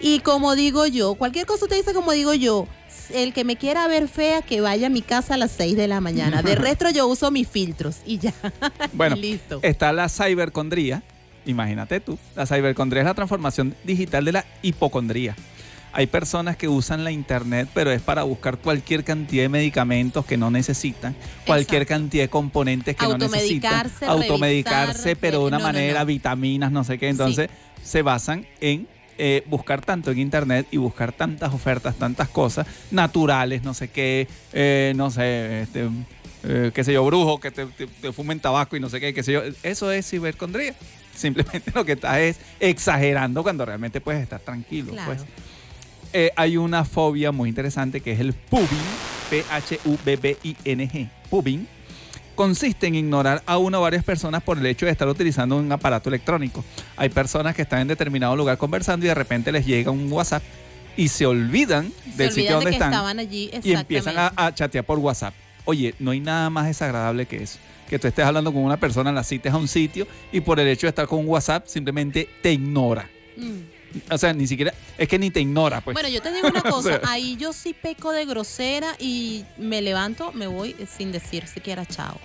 Y como digo yo, cualquier cosa usted dice como digo yo, el que me quiera ver fea, que vaya a mi casa a las 6 de la mañana. De resto yo uso mis filtros y ya. Bueno, listo. está la cibercondría. Imagínate tú. La cibercondría es la transformación digital de la hipocondría. Hay personas que usan la internet, pero es para buscar cualquier cantidad de medicamentos que no necesitan, cualquier Exacto. cantidad de componentes que no necesitan, Automedicarse, revisar, pero de una no, no, manera, no. vitaminas, no sé qué. Entonces, se basan en eh, buscar tanto en internet y buscar tantas ofertas, tantas cosas naturales, no sé qué, eh, no sé, este, eh, qué sé yo, brujo, que te, te- te fumen tabaco y no sé qué, qué sé yo. Eso es cibercondría. Simplemente lo que estás es exagerando cuando realmente puedes estar tranquilo. Claro. Pues. Eh, hay una fobia muy interesante que es el pubbing. P-H-U-B-B-I-N-G, pubbing, consiste en ignorar a una o varias personas por el hecho de estar utilizando un aparato electrónico. Hay personas que están en determinado lugar conversando y de repente les llega un WhatsApp y se olvidan Se del olvidan sitio de donde que están allí, y empiezan a chatear por WhatsApp. Oye, no hay nada más desagradable que eso. Que tú estés hablando con una persona, la cites a un sitio y por el hecho de estar con un WhatsApp simplemente te ignora. Mm. O sea, ni siquiera, es que ni te ignora, pues. Bueno, yo te digo una O cosa, sea. ahí yo sí peco de grosera y me levanto, me voy sin decir siquiera chao.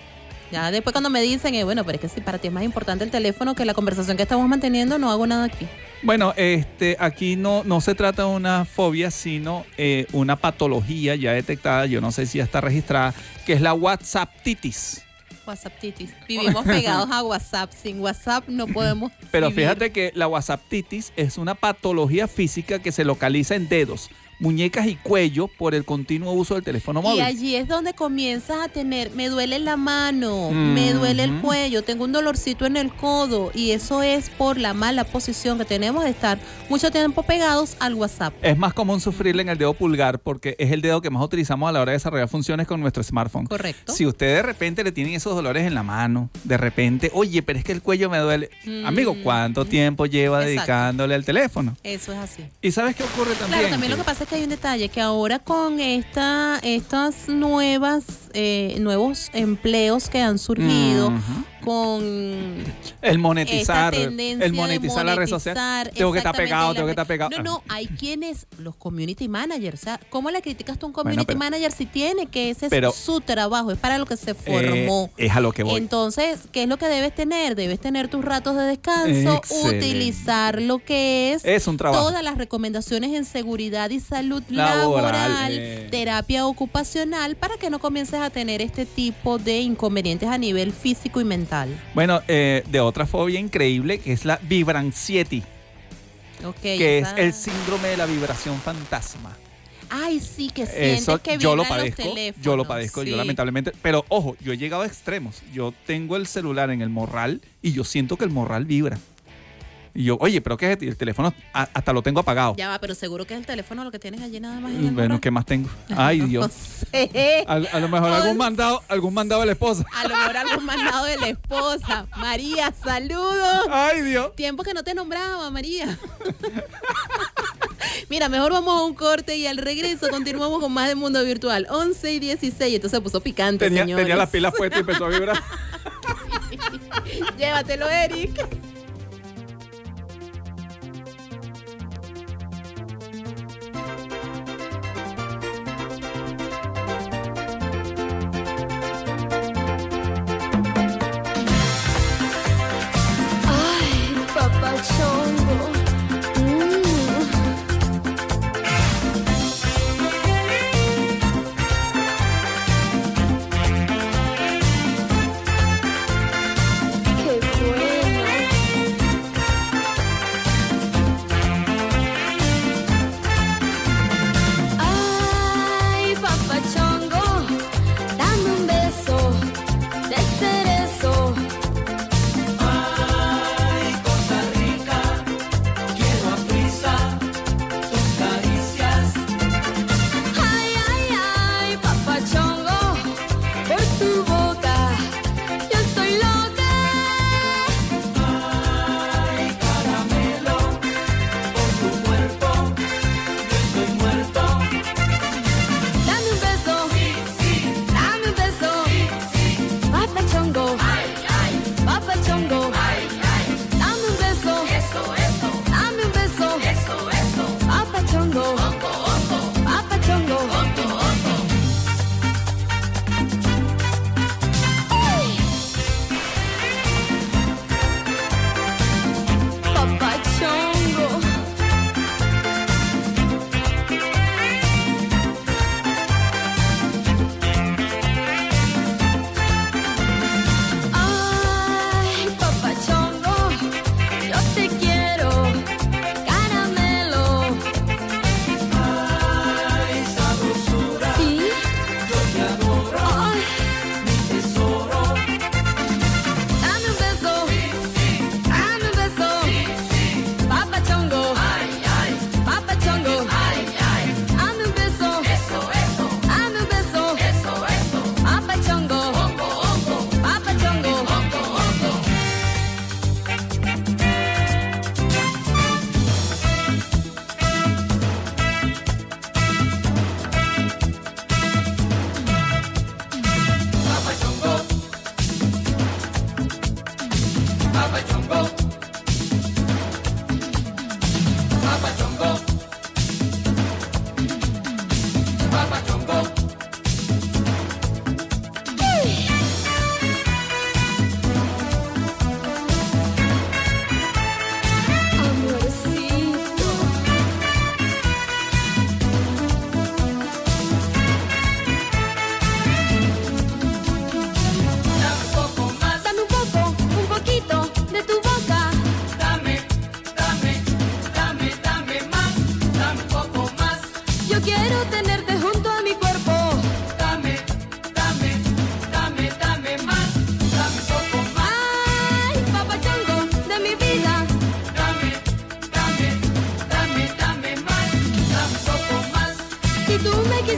Ya después cuando me dicen, eh, bueno, pero es que si para ti es más importante el teléfono que la conversación que estamos manteniendo, no hago nada aquí. Bueno, este, aquí no, no se trata de una fobia, sino eh, una patología ya detectada, yo no sé si ya está registrada, que es la. WhatsApp titis. Vivimos pegados a WhatsApp. Sin WhatsApp no podemos. Pero vivir. fíjate que la WhatsAppitis es una patología física que se localiza en dedos, muñecas y cuello por el continuo uso del teléfono Y móvil. allí es donde comienzas a tener, me duele la mano, me duele el cuello, tengo un dolorcito en el codo y eso es por la mala posición que tenemos de estar mucho tiempo pegados al WhatsApp. Es más común sufrirle en el dedo pulgar porque es el dedo que más utilizamos a la hora de desarrollar funciones con nuestro smartphone. Correcto. Si usted de repente le tienen esos dolores en la mano, de repente, oye, pero es que el cuello me duele. Mm. Amigo, ¿cuánto tiempo lleva Exacto. dedicándole al teléfono? Eso es así. ¿Y sabes qué ocurre también? Claro, también lo que pasa es que hay un detalle, que ahora con esta, estas nuevas, eh, nuevos empleos que han surgido. Con El monetizar, el monetizar la red social. Tengo que estar pegado, tengo que estar pegado. No, no, hay quienes, los community managers, ¿cómo le criticas tú a un community pero- manager si tiene que ese pero- es su trabajo, es para lo que se Eh, formó? es a lo que voy. Entonces, ¿qué es lo que debes tener? Debes tener tus ratos de descanso, Excelente. utilizar lo que es, Es un trabajo. todas las recomendaciones en seguridad y salud Laboral, laboral, eh. terapia ocupacional, para que no comiences a tener este tipo de inconvenientes a nivel físico y mental. Bueno, eh, de otra fobia increíble que es la vibrancieti, Ok, que es el síndrome de la vibración fantasma. Ay, sí, que sientes Eso que yo lo los padezco, yo lo padezco, yo lamentablemente, pero ojo, yo he llegado a extremos. Yo tengo el celular en el morral y yo siento que el morral vibra. Y yo, oye, pero ¿qué es? esto? Y el teléfono a- hasta lo tengo apagado. Ya va, pero seguro que es el teléfono lo que tienes allí nada más Bueno. ¿qué más tengo? Ay, No Dios. sé. A, a lo mejor algún mandado, algún mandado de la esposa. A lo mejor algún mandado de la esposa. María, saludos. Ay, Dios. Tiempo que no te nombraba, María. Mira, mejor vamos a un corte y al regreso continuamos con más de Mundo Virtual. 11 y 16. Entonces se puso picante, Tenía, señores. tenía las pilas puestas y empezó a vibrar. Llévatelo, Eric. songo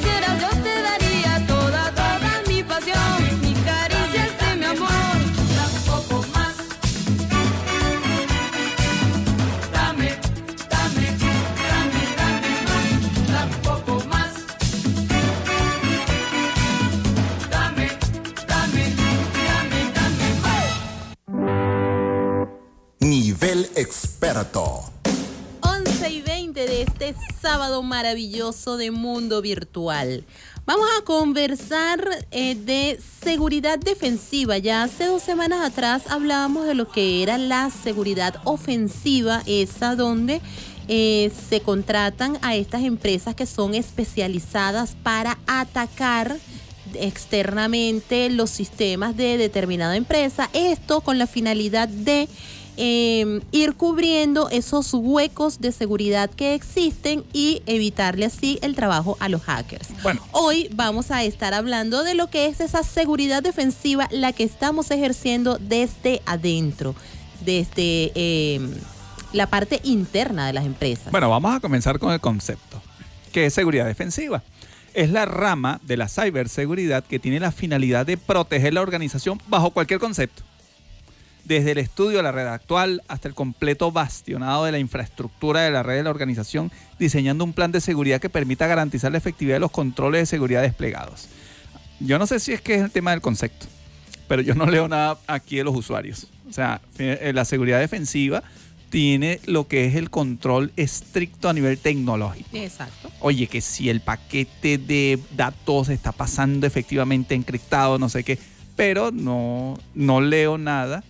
tú me maravilloso de mundo virtual. Vamos a conversar eh, de seguridad defensiva. Ya hace dos semanas atrás hablábamos de lo que era la seguridad ofensiva, esa donde eh, se contratan a estas empresas que son especializadas para atacar externamente los sistemas de determinada empresa. Esto con la finalidad de eh, ir cubriendo esos huecos de seguridad que existen y evitarle así el trabajo a los hackers. Bueno. Hoy vamos a estar hablando de lo que es esa seguridad defensiva, la que estamos ejerciendo desde adentro, desde eh, la parte interna de las empresas. Bueno, vamos a comenzar con el concepto, que es seguridad defensiva. Es la rama de la ciberseguridad que tiene la finalidad de proteger la organización bajo cualquier concepto. Desde el estudio de la red actual hasta el completo bastionado de la infraestructura de la red de la organización, diseñando un plan de seguridad que permita garantizar la efectividad de los controles de seguridad desplegados. Yo no sé si es que es el tema del concepto, pero yo no leo nada aquí de los usuarios. O sea, eh, la seguridad defensiva tiene lo que es el control estricto a nivel tecnológico. Exacto. Oye, que si el paquete de datos está pasando efectivamente encriptado, no sé qué, pero no, no leo nada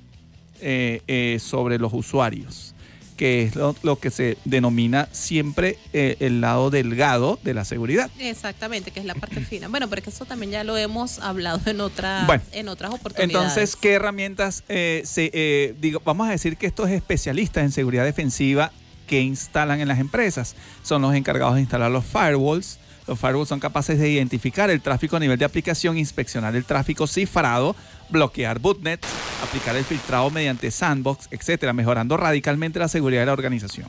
eh, eh, sobre los usuarios, que es lo, lo que se denomina siempre eh, el lado delgado de la seguridad. Exactamente, que es la parte fina. Bueno, porque eso también ya lo hemos hablado en otras, Bueno, en otras oportunidades. Entonces, ¿qué herramientas eh, se, eh, digo, vamos a decir que estos especialistas en seguridad defensiva que instalan en las empresas son los encargados de instalar los firewalls. Los firewalls son capaces de identificar el tráfico a nivel de aplicación, inspeccionar el tráfico cifrado, bloquear bootnets, aplicar el filtrado mediante sandbox, etcétera, mejorando radicalmente la seguridad de la organización.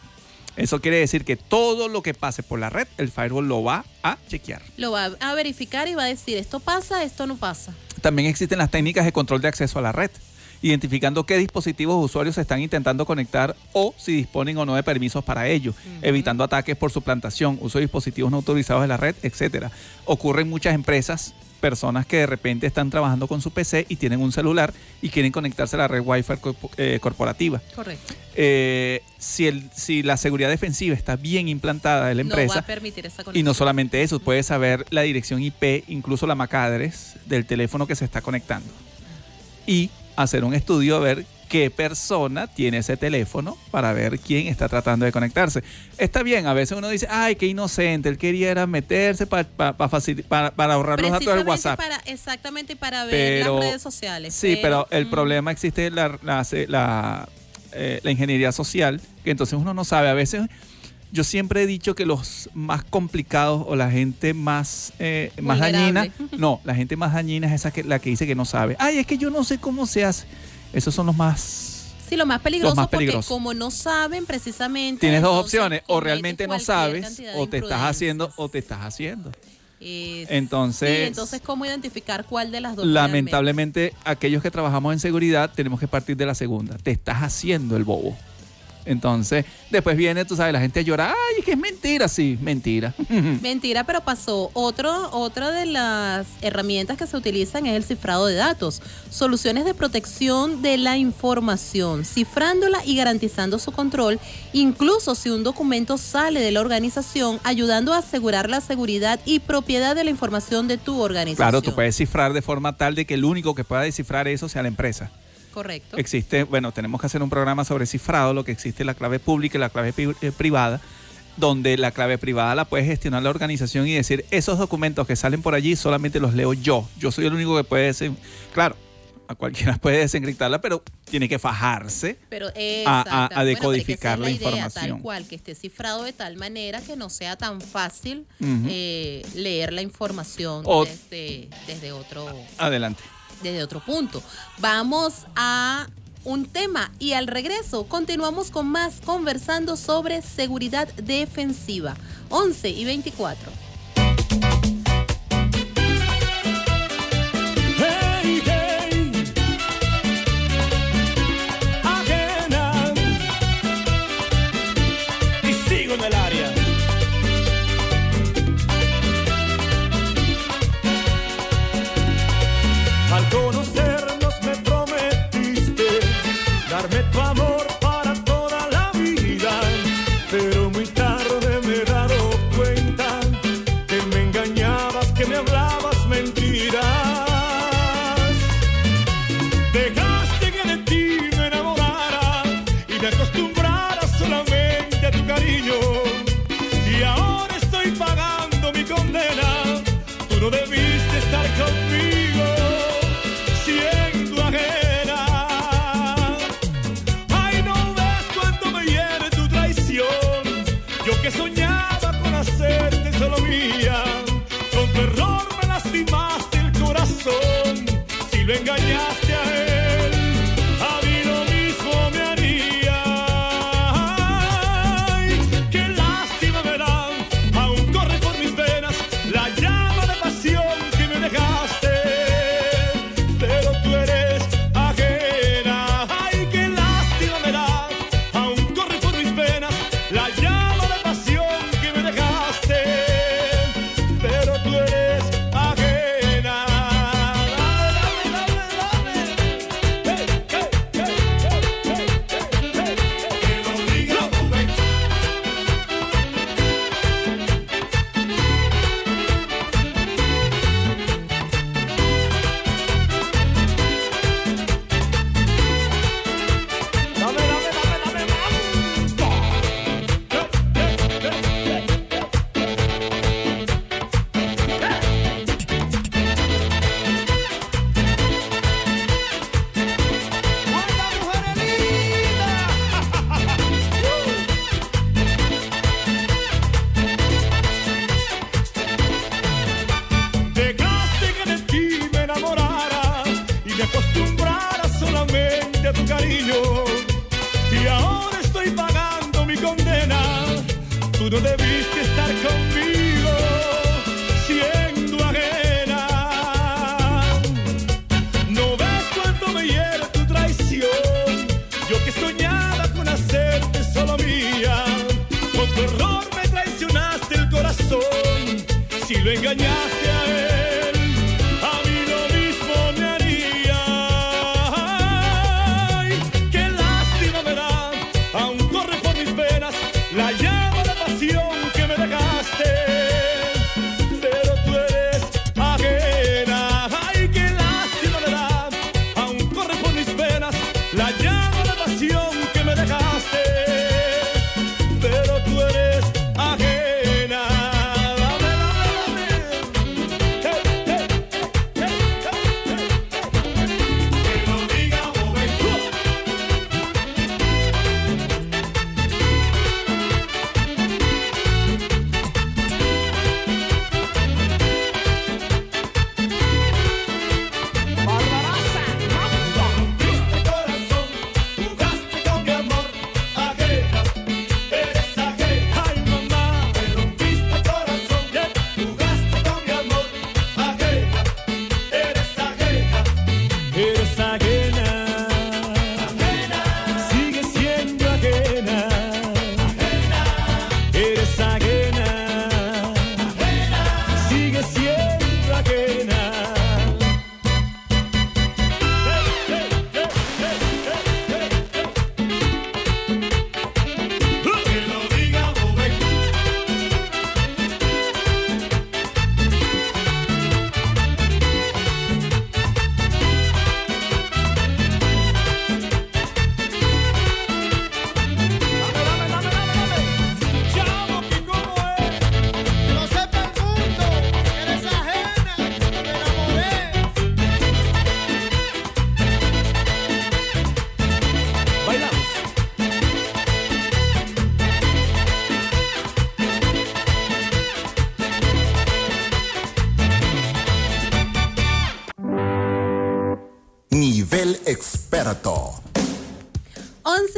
Eso quiere decir que todo lo que pase por la red, el firewall lo va a chequear. Lo va a verificar y va a decir, esto pasa, esto no pasa. También existen las técnicas de control de acceso a la red, identificando qué dispositivos usuarios están intentando conectar o si disponen o no de permisos para ello, evitando ataques por suplantación, uso de dispositivos no autorizados de la red, etcétera. Ocurre en muchas empresas, personas que de repente están trabajando con su PC y tienen un celular y quieren conectarse a la red Wi-Fi eh, corporativa. Correcto. Eh, si, el, si la seguridad defensiva está bien implantada de la No va empresa, a permitir esa y no solamente eso, puedes saber la dirección IP, incluso la MAC address del teléfono que se está conectando. Y hacer un estudio a ver qué persona tiene ese teléfono para ver quién está tratando de conectarse. Está bien, a veces uno dice, ay, qué inocente, él quería era meterse pa- pa- para, para ahorrar los datos del WhatsApp. Para, exactamente para ver Pero- las redes sociales. Sí, pero el mm, problema existe la, la, la, eh, la ingeniería social, que entonces uno no sabe. A veces yo siempre he dicho que los más complicados o la gente más, eh, más dañina, no, la gente más dañina es esa que la que dice que no sabe. Ay, es que yo no sé cómo se hace. Esos son los más... Sí, lo más peligroso más porque peligrosos. como no saben precisamente... Tienes dos opciones, o realmente no sabes, o te estás haciendo, o te estás haciendo. Es- Entonces- sí, entonces, ¿cómo identificar cuál de las dos? Lamentablemente, aquellos que trabajamos en seguridad tenemos que partir de la segunda. Te estás haciendo el bobo. Entonces, después viene, tú sabes, la gente llora, ay, es que es mentira, sí, mentira. Mentira, pero pasó. Otro, otra de las herramientas que se utilizan es el cifrado de datos. Soluciones de protección de la información, cifrándola y garantizando su control, incluso si un documento sale de la organización, ayudando a asegurar la seguridad y propiedad de la información de tu organización. Claro, tú puedes cifrar de forma tal de que el único que pueda descifrar eso sea la empresa. Correcto. Existe, bueno, tenemos que hacer un programa sobre cifrado, lo que existe la clave pública y la clave eh, privada, donde la clave privada la puede gestionar la organización y decir, esos documentos que salen por allí solamente los leo yo. Yo soy el único que puede... desen- Claro, a cualquiera puede desencriptarla, pero tiene que fajarse. Pero a- Bueno, pero es que decodificar la idea, información. Tal cual, que esté cifrado de tal manera que no sea tan fácil eh, leer la información O- desde, desde otro Adelante. Desde otro punto. Vamos a un tema y al regreso continuamos con más conversando sobre seguridad defensiva. 11 y 24.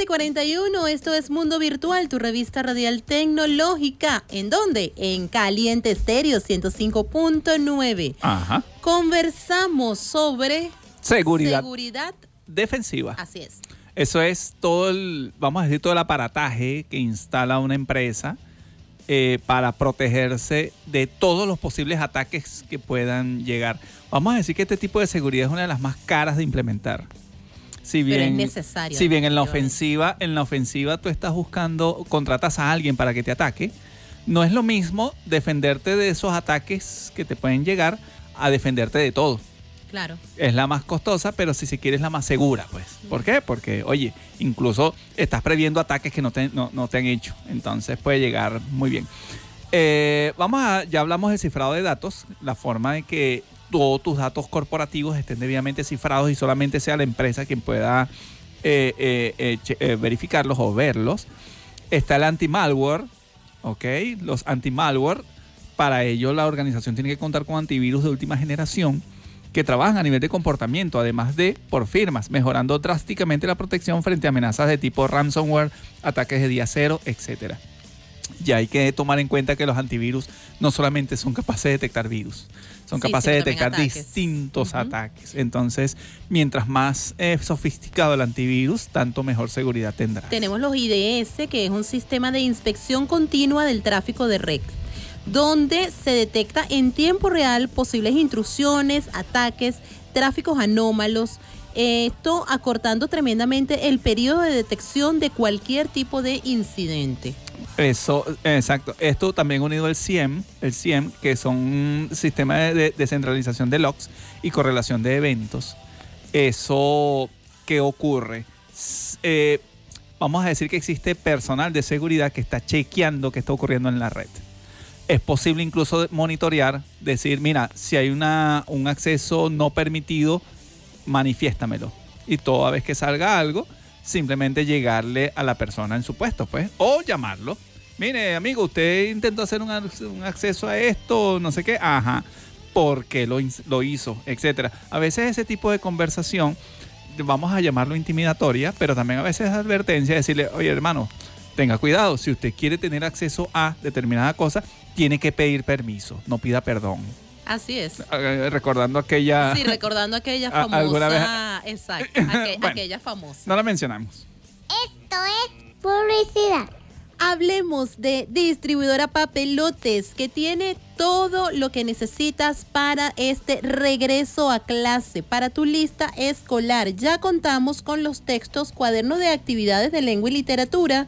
1141, esto es Mundo Virtual, tu revista radial tecnológica. ¿En dónde? En Caliente Estéreo 105.9. Ajá. Conversamos sobre Seguridad seguridad. defensiva. Así es. Eso es todo el, vamos a decir, todo el aparataje que instala una empresa eh, para protegerse de todos los posibles ataques que puedan llegar. Vamos a decir que este tipo de seguridad es una de las más caras de implementar. Si Pero bien, es necesario, Si bien en la ofensiva, en la ofensiva tú estás buscando, contratas a alguien para que te ataque, no es lo mismo defenderte de esos ataques que te pueden llegar a defenderte de todo Claro. es la más costosa, pero si se quiere es la más segura, pues. ¿Por qué? Porque, oye, incluso estás previendo ataques que no te, no, no te han hecho. Entonces puede llegar muy bien. Eh, vamos a, ya hablamos del cifrado de datos, la forma de que todos tus datos corporativos estén debidamente cifrados y solamente sea la empresa quien pueda eh, eh, eh, verificarlos o verlos. Está el anti-malware, ¿ok? Los anti-malware, para ello la organización tiene que contar con antivirus de última generación que trabajan a nivel de comportamiento, además de por firmas, mejorando drásticamente la protección frente a amenazas de tipo ransomware, ataques de día cero, etcétera. Ya hay que tomar en cuenta que los antivirus no solamente son capaces de detectar virus, son Sí, capaces de detectar ataques. distintos ataques. Entonces, mientras más eh, sofisticado el antivirus, tanto mejor seguridad tendrá. Tenemos los IDS, que es un sistema de inspección continua del tráfico de red, donde se detecta en tiempo real posibles intrusiones, ataques, tráficos anómalos. Esto acortando tremendamente el periodo de detección de cualquier tipo de incidente. Eso, exacto. Esto también unido al CIEM, el CIEM, que son un sistema de, de descentralización de logs y correlación de eventos. Eso, ¿qué ocurre? Eh, vamos a decir que existe personal de seguridad que está chequeando qué está ocurriendo en la red. Es posible incluso monitorear, decir, mira, si hay una, un acceso no permitido, manifiéstamelo. Y toda vez que salga algo, simplemente llegarle a la persona en su puesto, pues, o llamarlo. Mire, amigo, usted intentó hacer un, un acceso a esto, no sé qué, ajá, porque lo, ins- lo hizo, etcétera. A veces ese tipo de conversación, vamos a llamarlo intimidatoria, pero también a veces es advertencia, decirle, oye, hermano, tenga cuidado, si usted quiere tener acceso a determinada cosa, tiene que pedir permiso, no pida perdón. Así es. Eh, Recordando aquella... Sí, recordando aquella ¿A- alguna vez- famosa. Exacto, aqu- Bueno. aquella famosa. No la mencionamos. Esto es publicidad. Hablemos de distribuidora Papelotes, que tiene todo lo que necesitas para este regreso a clase, para tu lista escolar. Ya contamos con los textos, cuadernos de actividades de lengua y literatura,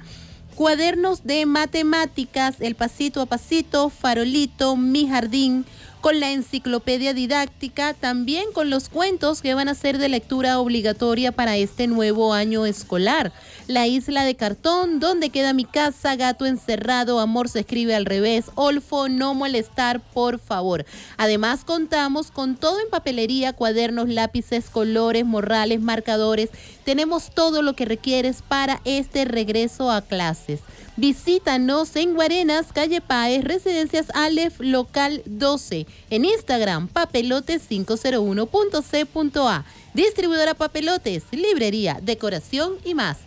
cuadernos de matemáticas, el pasito a pasito, farolito, mi jardín, con la enciclopedia didáctica, también con los cuentos que van a ser de lectura obligatoria para este nuevo año escolar. La isla de cartón, donde queda mi casa, gato encerrado, amor se escribe al revés, Olfo, no molestar, por favor. Además contamos con todo en papelería, cuadernos, lápices, colores, morrales, marcadores. Tenemos todo lo que requieres para este regreso a clases. Visítanos en Guarenas, calle Paez, Residencias Aleph, local 12. En Instagram, papelotes501.c.a. Distribuidora Papelotes, librería, decoración y más.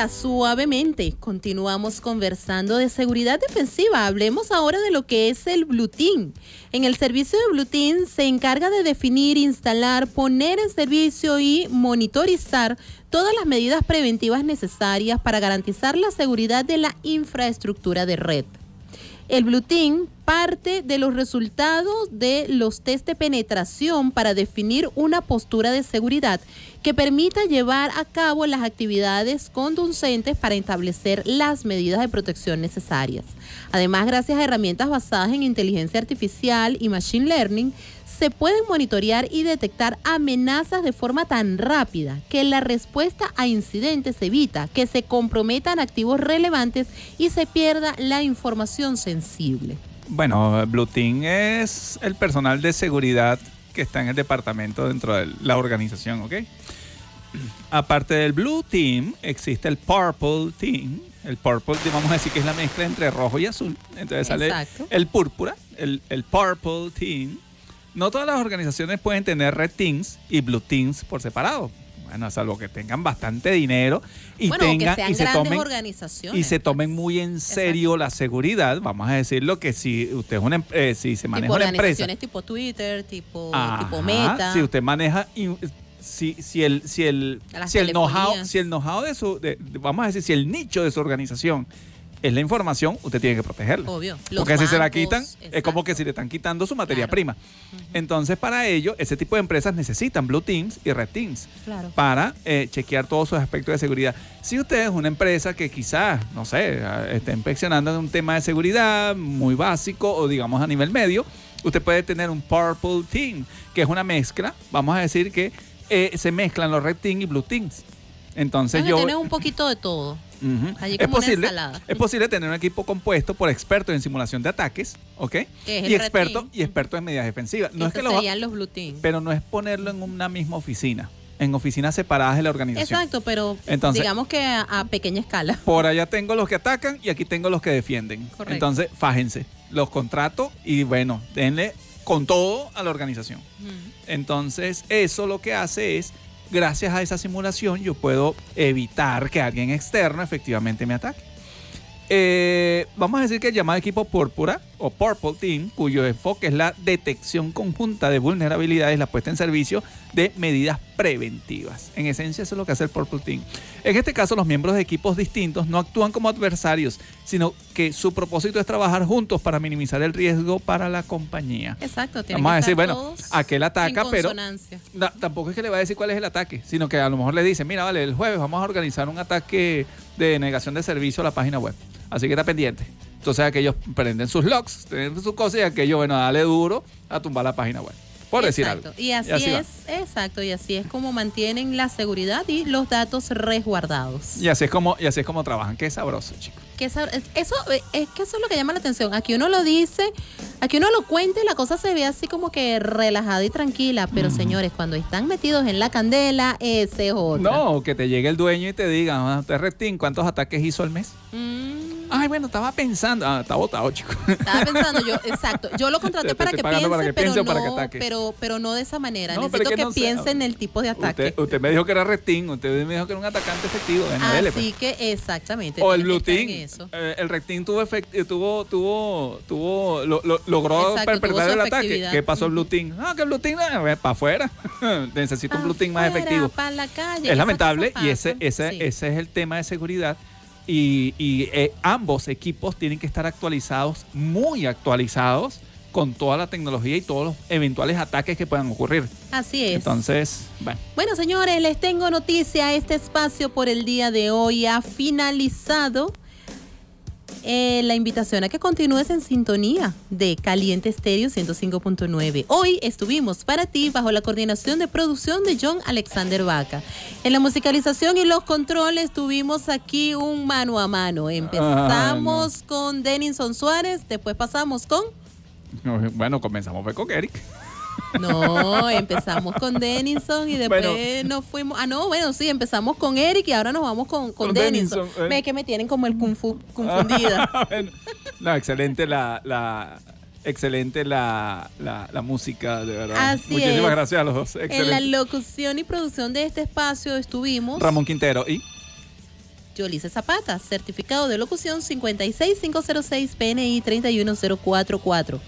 50 suavemente. Continuamos conversando de seguridad defensiva. Hablemos ahora de lo que es el Blue. En el servicio de Blue se encarga de definir, instalar, poner en servicio y monitorizar todas las medidas preventivas necesarias para garantizar la seguridad de la infraestructura de red. El Blue parte de los resultados de los test de penetración para definir una postura de seguridad que permita llevar a cabo las actividades conducentes para establecer las medidas de protección necesarias. Además, gracias a herramientas basadas en inteligencia artificial y machine learning, se pueden monitorear y detectar amenazas de forma tan rápida que la respuesta a incidentes evita que se comprometan activos relevantes y se pierda la información sensible. Bueno, Blue Team es el personal de seguridad que está en el departamento dentro de la organización, ¿ok? Aparte del Blue Team, existe el Purple Team. El Purple, vamos a decir que es la mezcla entre rojo y azul. Entonces sale Exacto. el púrpura, el, el Purple Team. No todas las organizaciones pueden tener Red Teams y Blue Teams por separado. Bueno, salvo que tengan bastante dinero y bueno, tengan que sean y se tomen organizaciones. y se tomen muy en serio la seguridad. Vamos a decirlo que si usted es una em- eh, si se maneja tipo una empresa, organizaciones tipo Twitter, tipo, Ajá, tipo Meta. Si usted maneja si, si el si el si el know-how si el know-how de su de- vamos a decir si el nicho de su organización es la información, usted tiene que protegerla. Obvio. Los Porque si se la quitan, es como que si le están quitando su materia prima. Entonces, para ello, ese tipo de empresas necesitan Blue Teams y Red Teams Claro. para eh, chequear todos sus aspectos de seguridad. Si usted es una empresa que quizás, no sé, eh, esté inspeccionando un tema de seguridad muy básico o digamos a nivel medio, usted puede tener un Purple Team, que es una mezcla, vamos a decir que eh, se mezclan los Red Team y Blue Teams. Entonces Entonces, yo... tienes un poquito de todo. Allí es como una posible, ensalada. es posible tener un equipo compuesto por expertos en simulación de ataques, ¿ok? Y expertos y expertos en medidas defensivas. No es que serían los Blue Team. pero no es ponerlo en una misma oficina, en oficinas separadas de la organización. Exacto, pero Entonces- digamos que a, a pequeña escala. Por allá tengo los que atacan y aquí tengo los que defienden. Correcto. Entonces, fájense, los contrato y bueno, denle con todo a la organización. Entonces, eso lo que hace es, gracias a esa simulación, yo puedo evitar que alguien externo efectivamente me ataque. Eh, vamos a decir que el llamado equipo púrpura o Purple Team, cuyo enfoque es la detección conjunta de vulnerabilidades, la puesta en servicio de medidas preventivas. En esencia, eso es lo que hace el Purple Team. En este caso, los miembros de equipos distintos no actúan como adversarios, sino que su propósito es trabajar juntos para minimizar el riesgo para la compañía. Exacto, tienen Vamos a que decir, estar bueno, todos aquel ataca, en pero na- tampoco es que le va a decir cuál es el ataque, sino que a lo mejor le dice, mira, vale, el jueves vamos a organizar un ataque de negación de servicio a la página web. Así que está pendiente. Entonces aquellos prenden sus logs, prenden sus cosas y aquello, bueno, dale duro a tumbar la página web. Por decir Exacto. algo. Y así, va. es, exacto, y así es como mantienen la seguridad y los datos resguardados. Y así es como, y así es como trabajan. Qué sabroso, chicos. Que esa- eso es que eso es lo que llama la atención. Aquí uno lo dice, aquí uno lo cuenta y la cosa se ve así como que relajada y tranquila, pero señores, cuando están metidos en la candela, ese es otro. No, que te llegue el dueño y te diga, ah, ¿cuántos ataques hizo al mes? Ay, bueno, estaba pensando. Ah, está botado, chico. Estaba pensando yo, exacto. Yo lo contraté para que piense, para que pero, piense o no, para que ataque. pero, pero no de esa manera. No, pero Necesito es que que, no piense en el tipo de ataque. Usted, usted me dijo que era Reptín, usted me dijo que era un atacante efectivo. Pues. Así que exactamente. O el Blue que Team. eh, el Team tuvo, efect- eh, tuvo, tuvo, tuvo, lo- lo- logró Exacto, perpetrar el ataque. ¿Qué pasó el Blue Team? Ah, que el Blue Team, para afuera. Necesito un Blue Team más efectivo. pa' la calle, Es lamentable y ese, ese, Sí. ese es el tema de seguridad. Y, y, eh, ambos equipos tienen que estar actualizados, muy actualizados, con toda la tecnología y todos los eventuales ataques que puedan ocurrir. Así es. Entonces, bueno. Bueno, señores, les tengo noticia. Este espacio por el día de hoy ha finalizado. Eh, la invitación a que continúes en sintonía de Caliente Estéreo 105.9. Hoy estuvimos para ti bajo la coordinación de producción de John Alexander Vaca. En la musicalización y los controles tuvimos aquí un mano a mano. Empezamos con Denison Suárez, después pasamos con... Bueno, comenzamos con Eric. No, empezamos con Denison y después Bueno. nos fuimos. Ah, no, bueno, sí, empezamos con Eric y ahora nos vamos con, con, Con Denison. Denison, eh. Ve que me tienen como el kung fu confundida. Bueno, no, excelente la, la excelente la, la, la música, de verdad. Así Muchísimas es. gracias a los dos. en la locución y producción de este espacio estuvimos Ramón Quintero y Yolice Zapata, certificado de locución 56506 PNI 31044.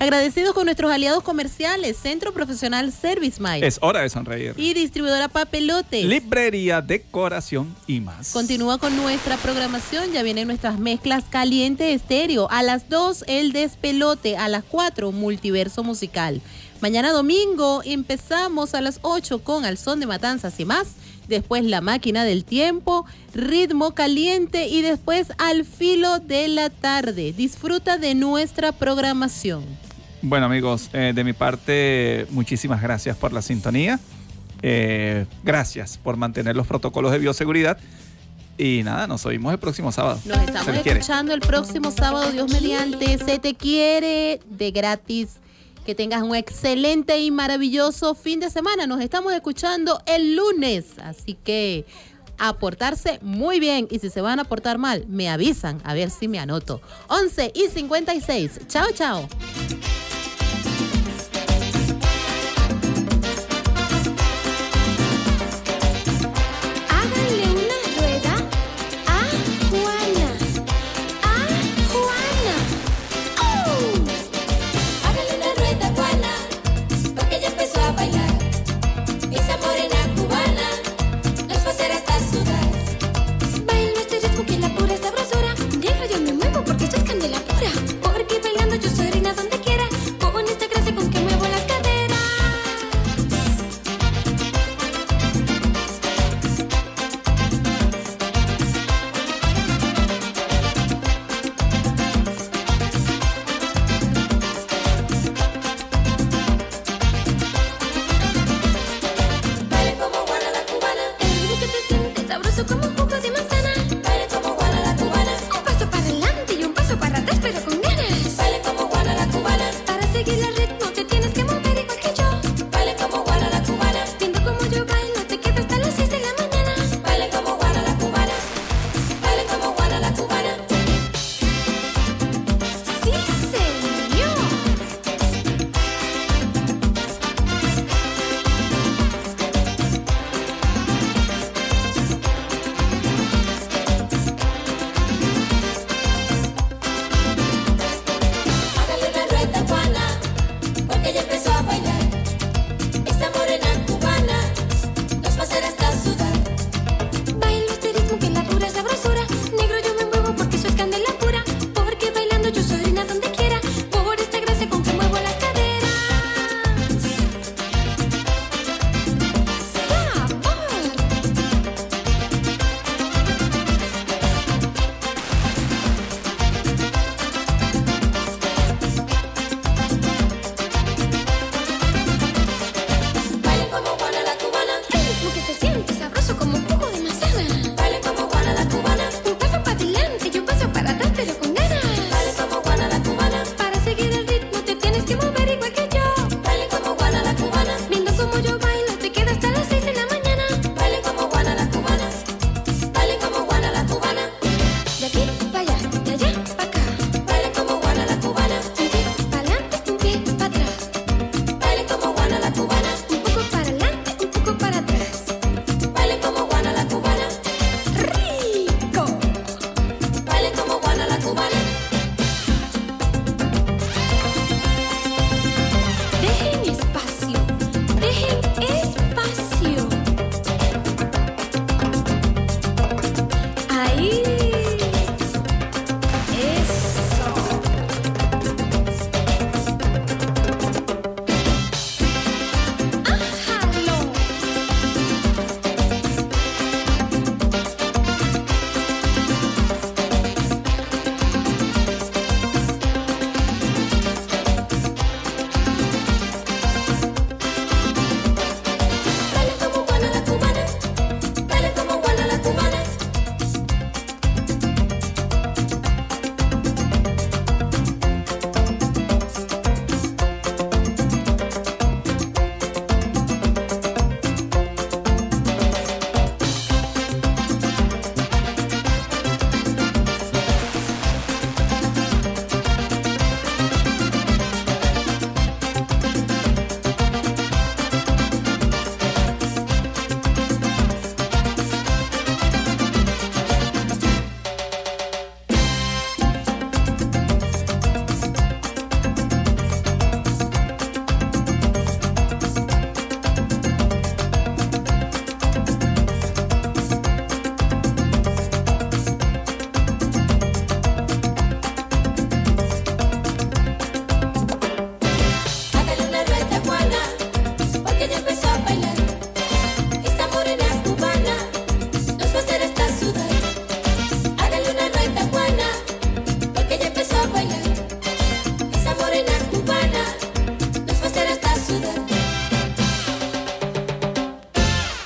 Agradecidos con nuestros aliados comerciales, Centro Profesional Service Mike Es hora de sonreír. y distribuidora Papelotes. Librería, decoración y más. Continúa con nuestra programación, ya vienen nuestras mezclas caliente estéreo. A las 2 el despelote, a las 4 multiverso musical. Mañana domingo empezamos a las 8 con Al Son de Matanzas y más. Después La Máquina del Tiempo, Ritmo Caliente y después Al Filo de la Tarde. Disfruta de nuestra programación. Bueno amigos, eh, de mi parte, muchísimas gracias por la sintonía. Eh, gracias por mantener los protocolos de bioseguridad. Y nada, nos oímos el próximo sábado. Nos estamos escuchando el próximo sábado, Dios mediante. Se te quiere de gratis. Que tengas un excelente y maravilloso fin de semana. Nos estamos escuchando el lunes. Así que a portarse muy bien. Y si se van a portar mal, me avisan. A ver si me anoto. 11 y 56. Chao, chao.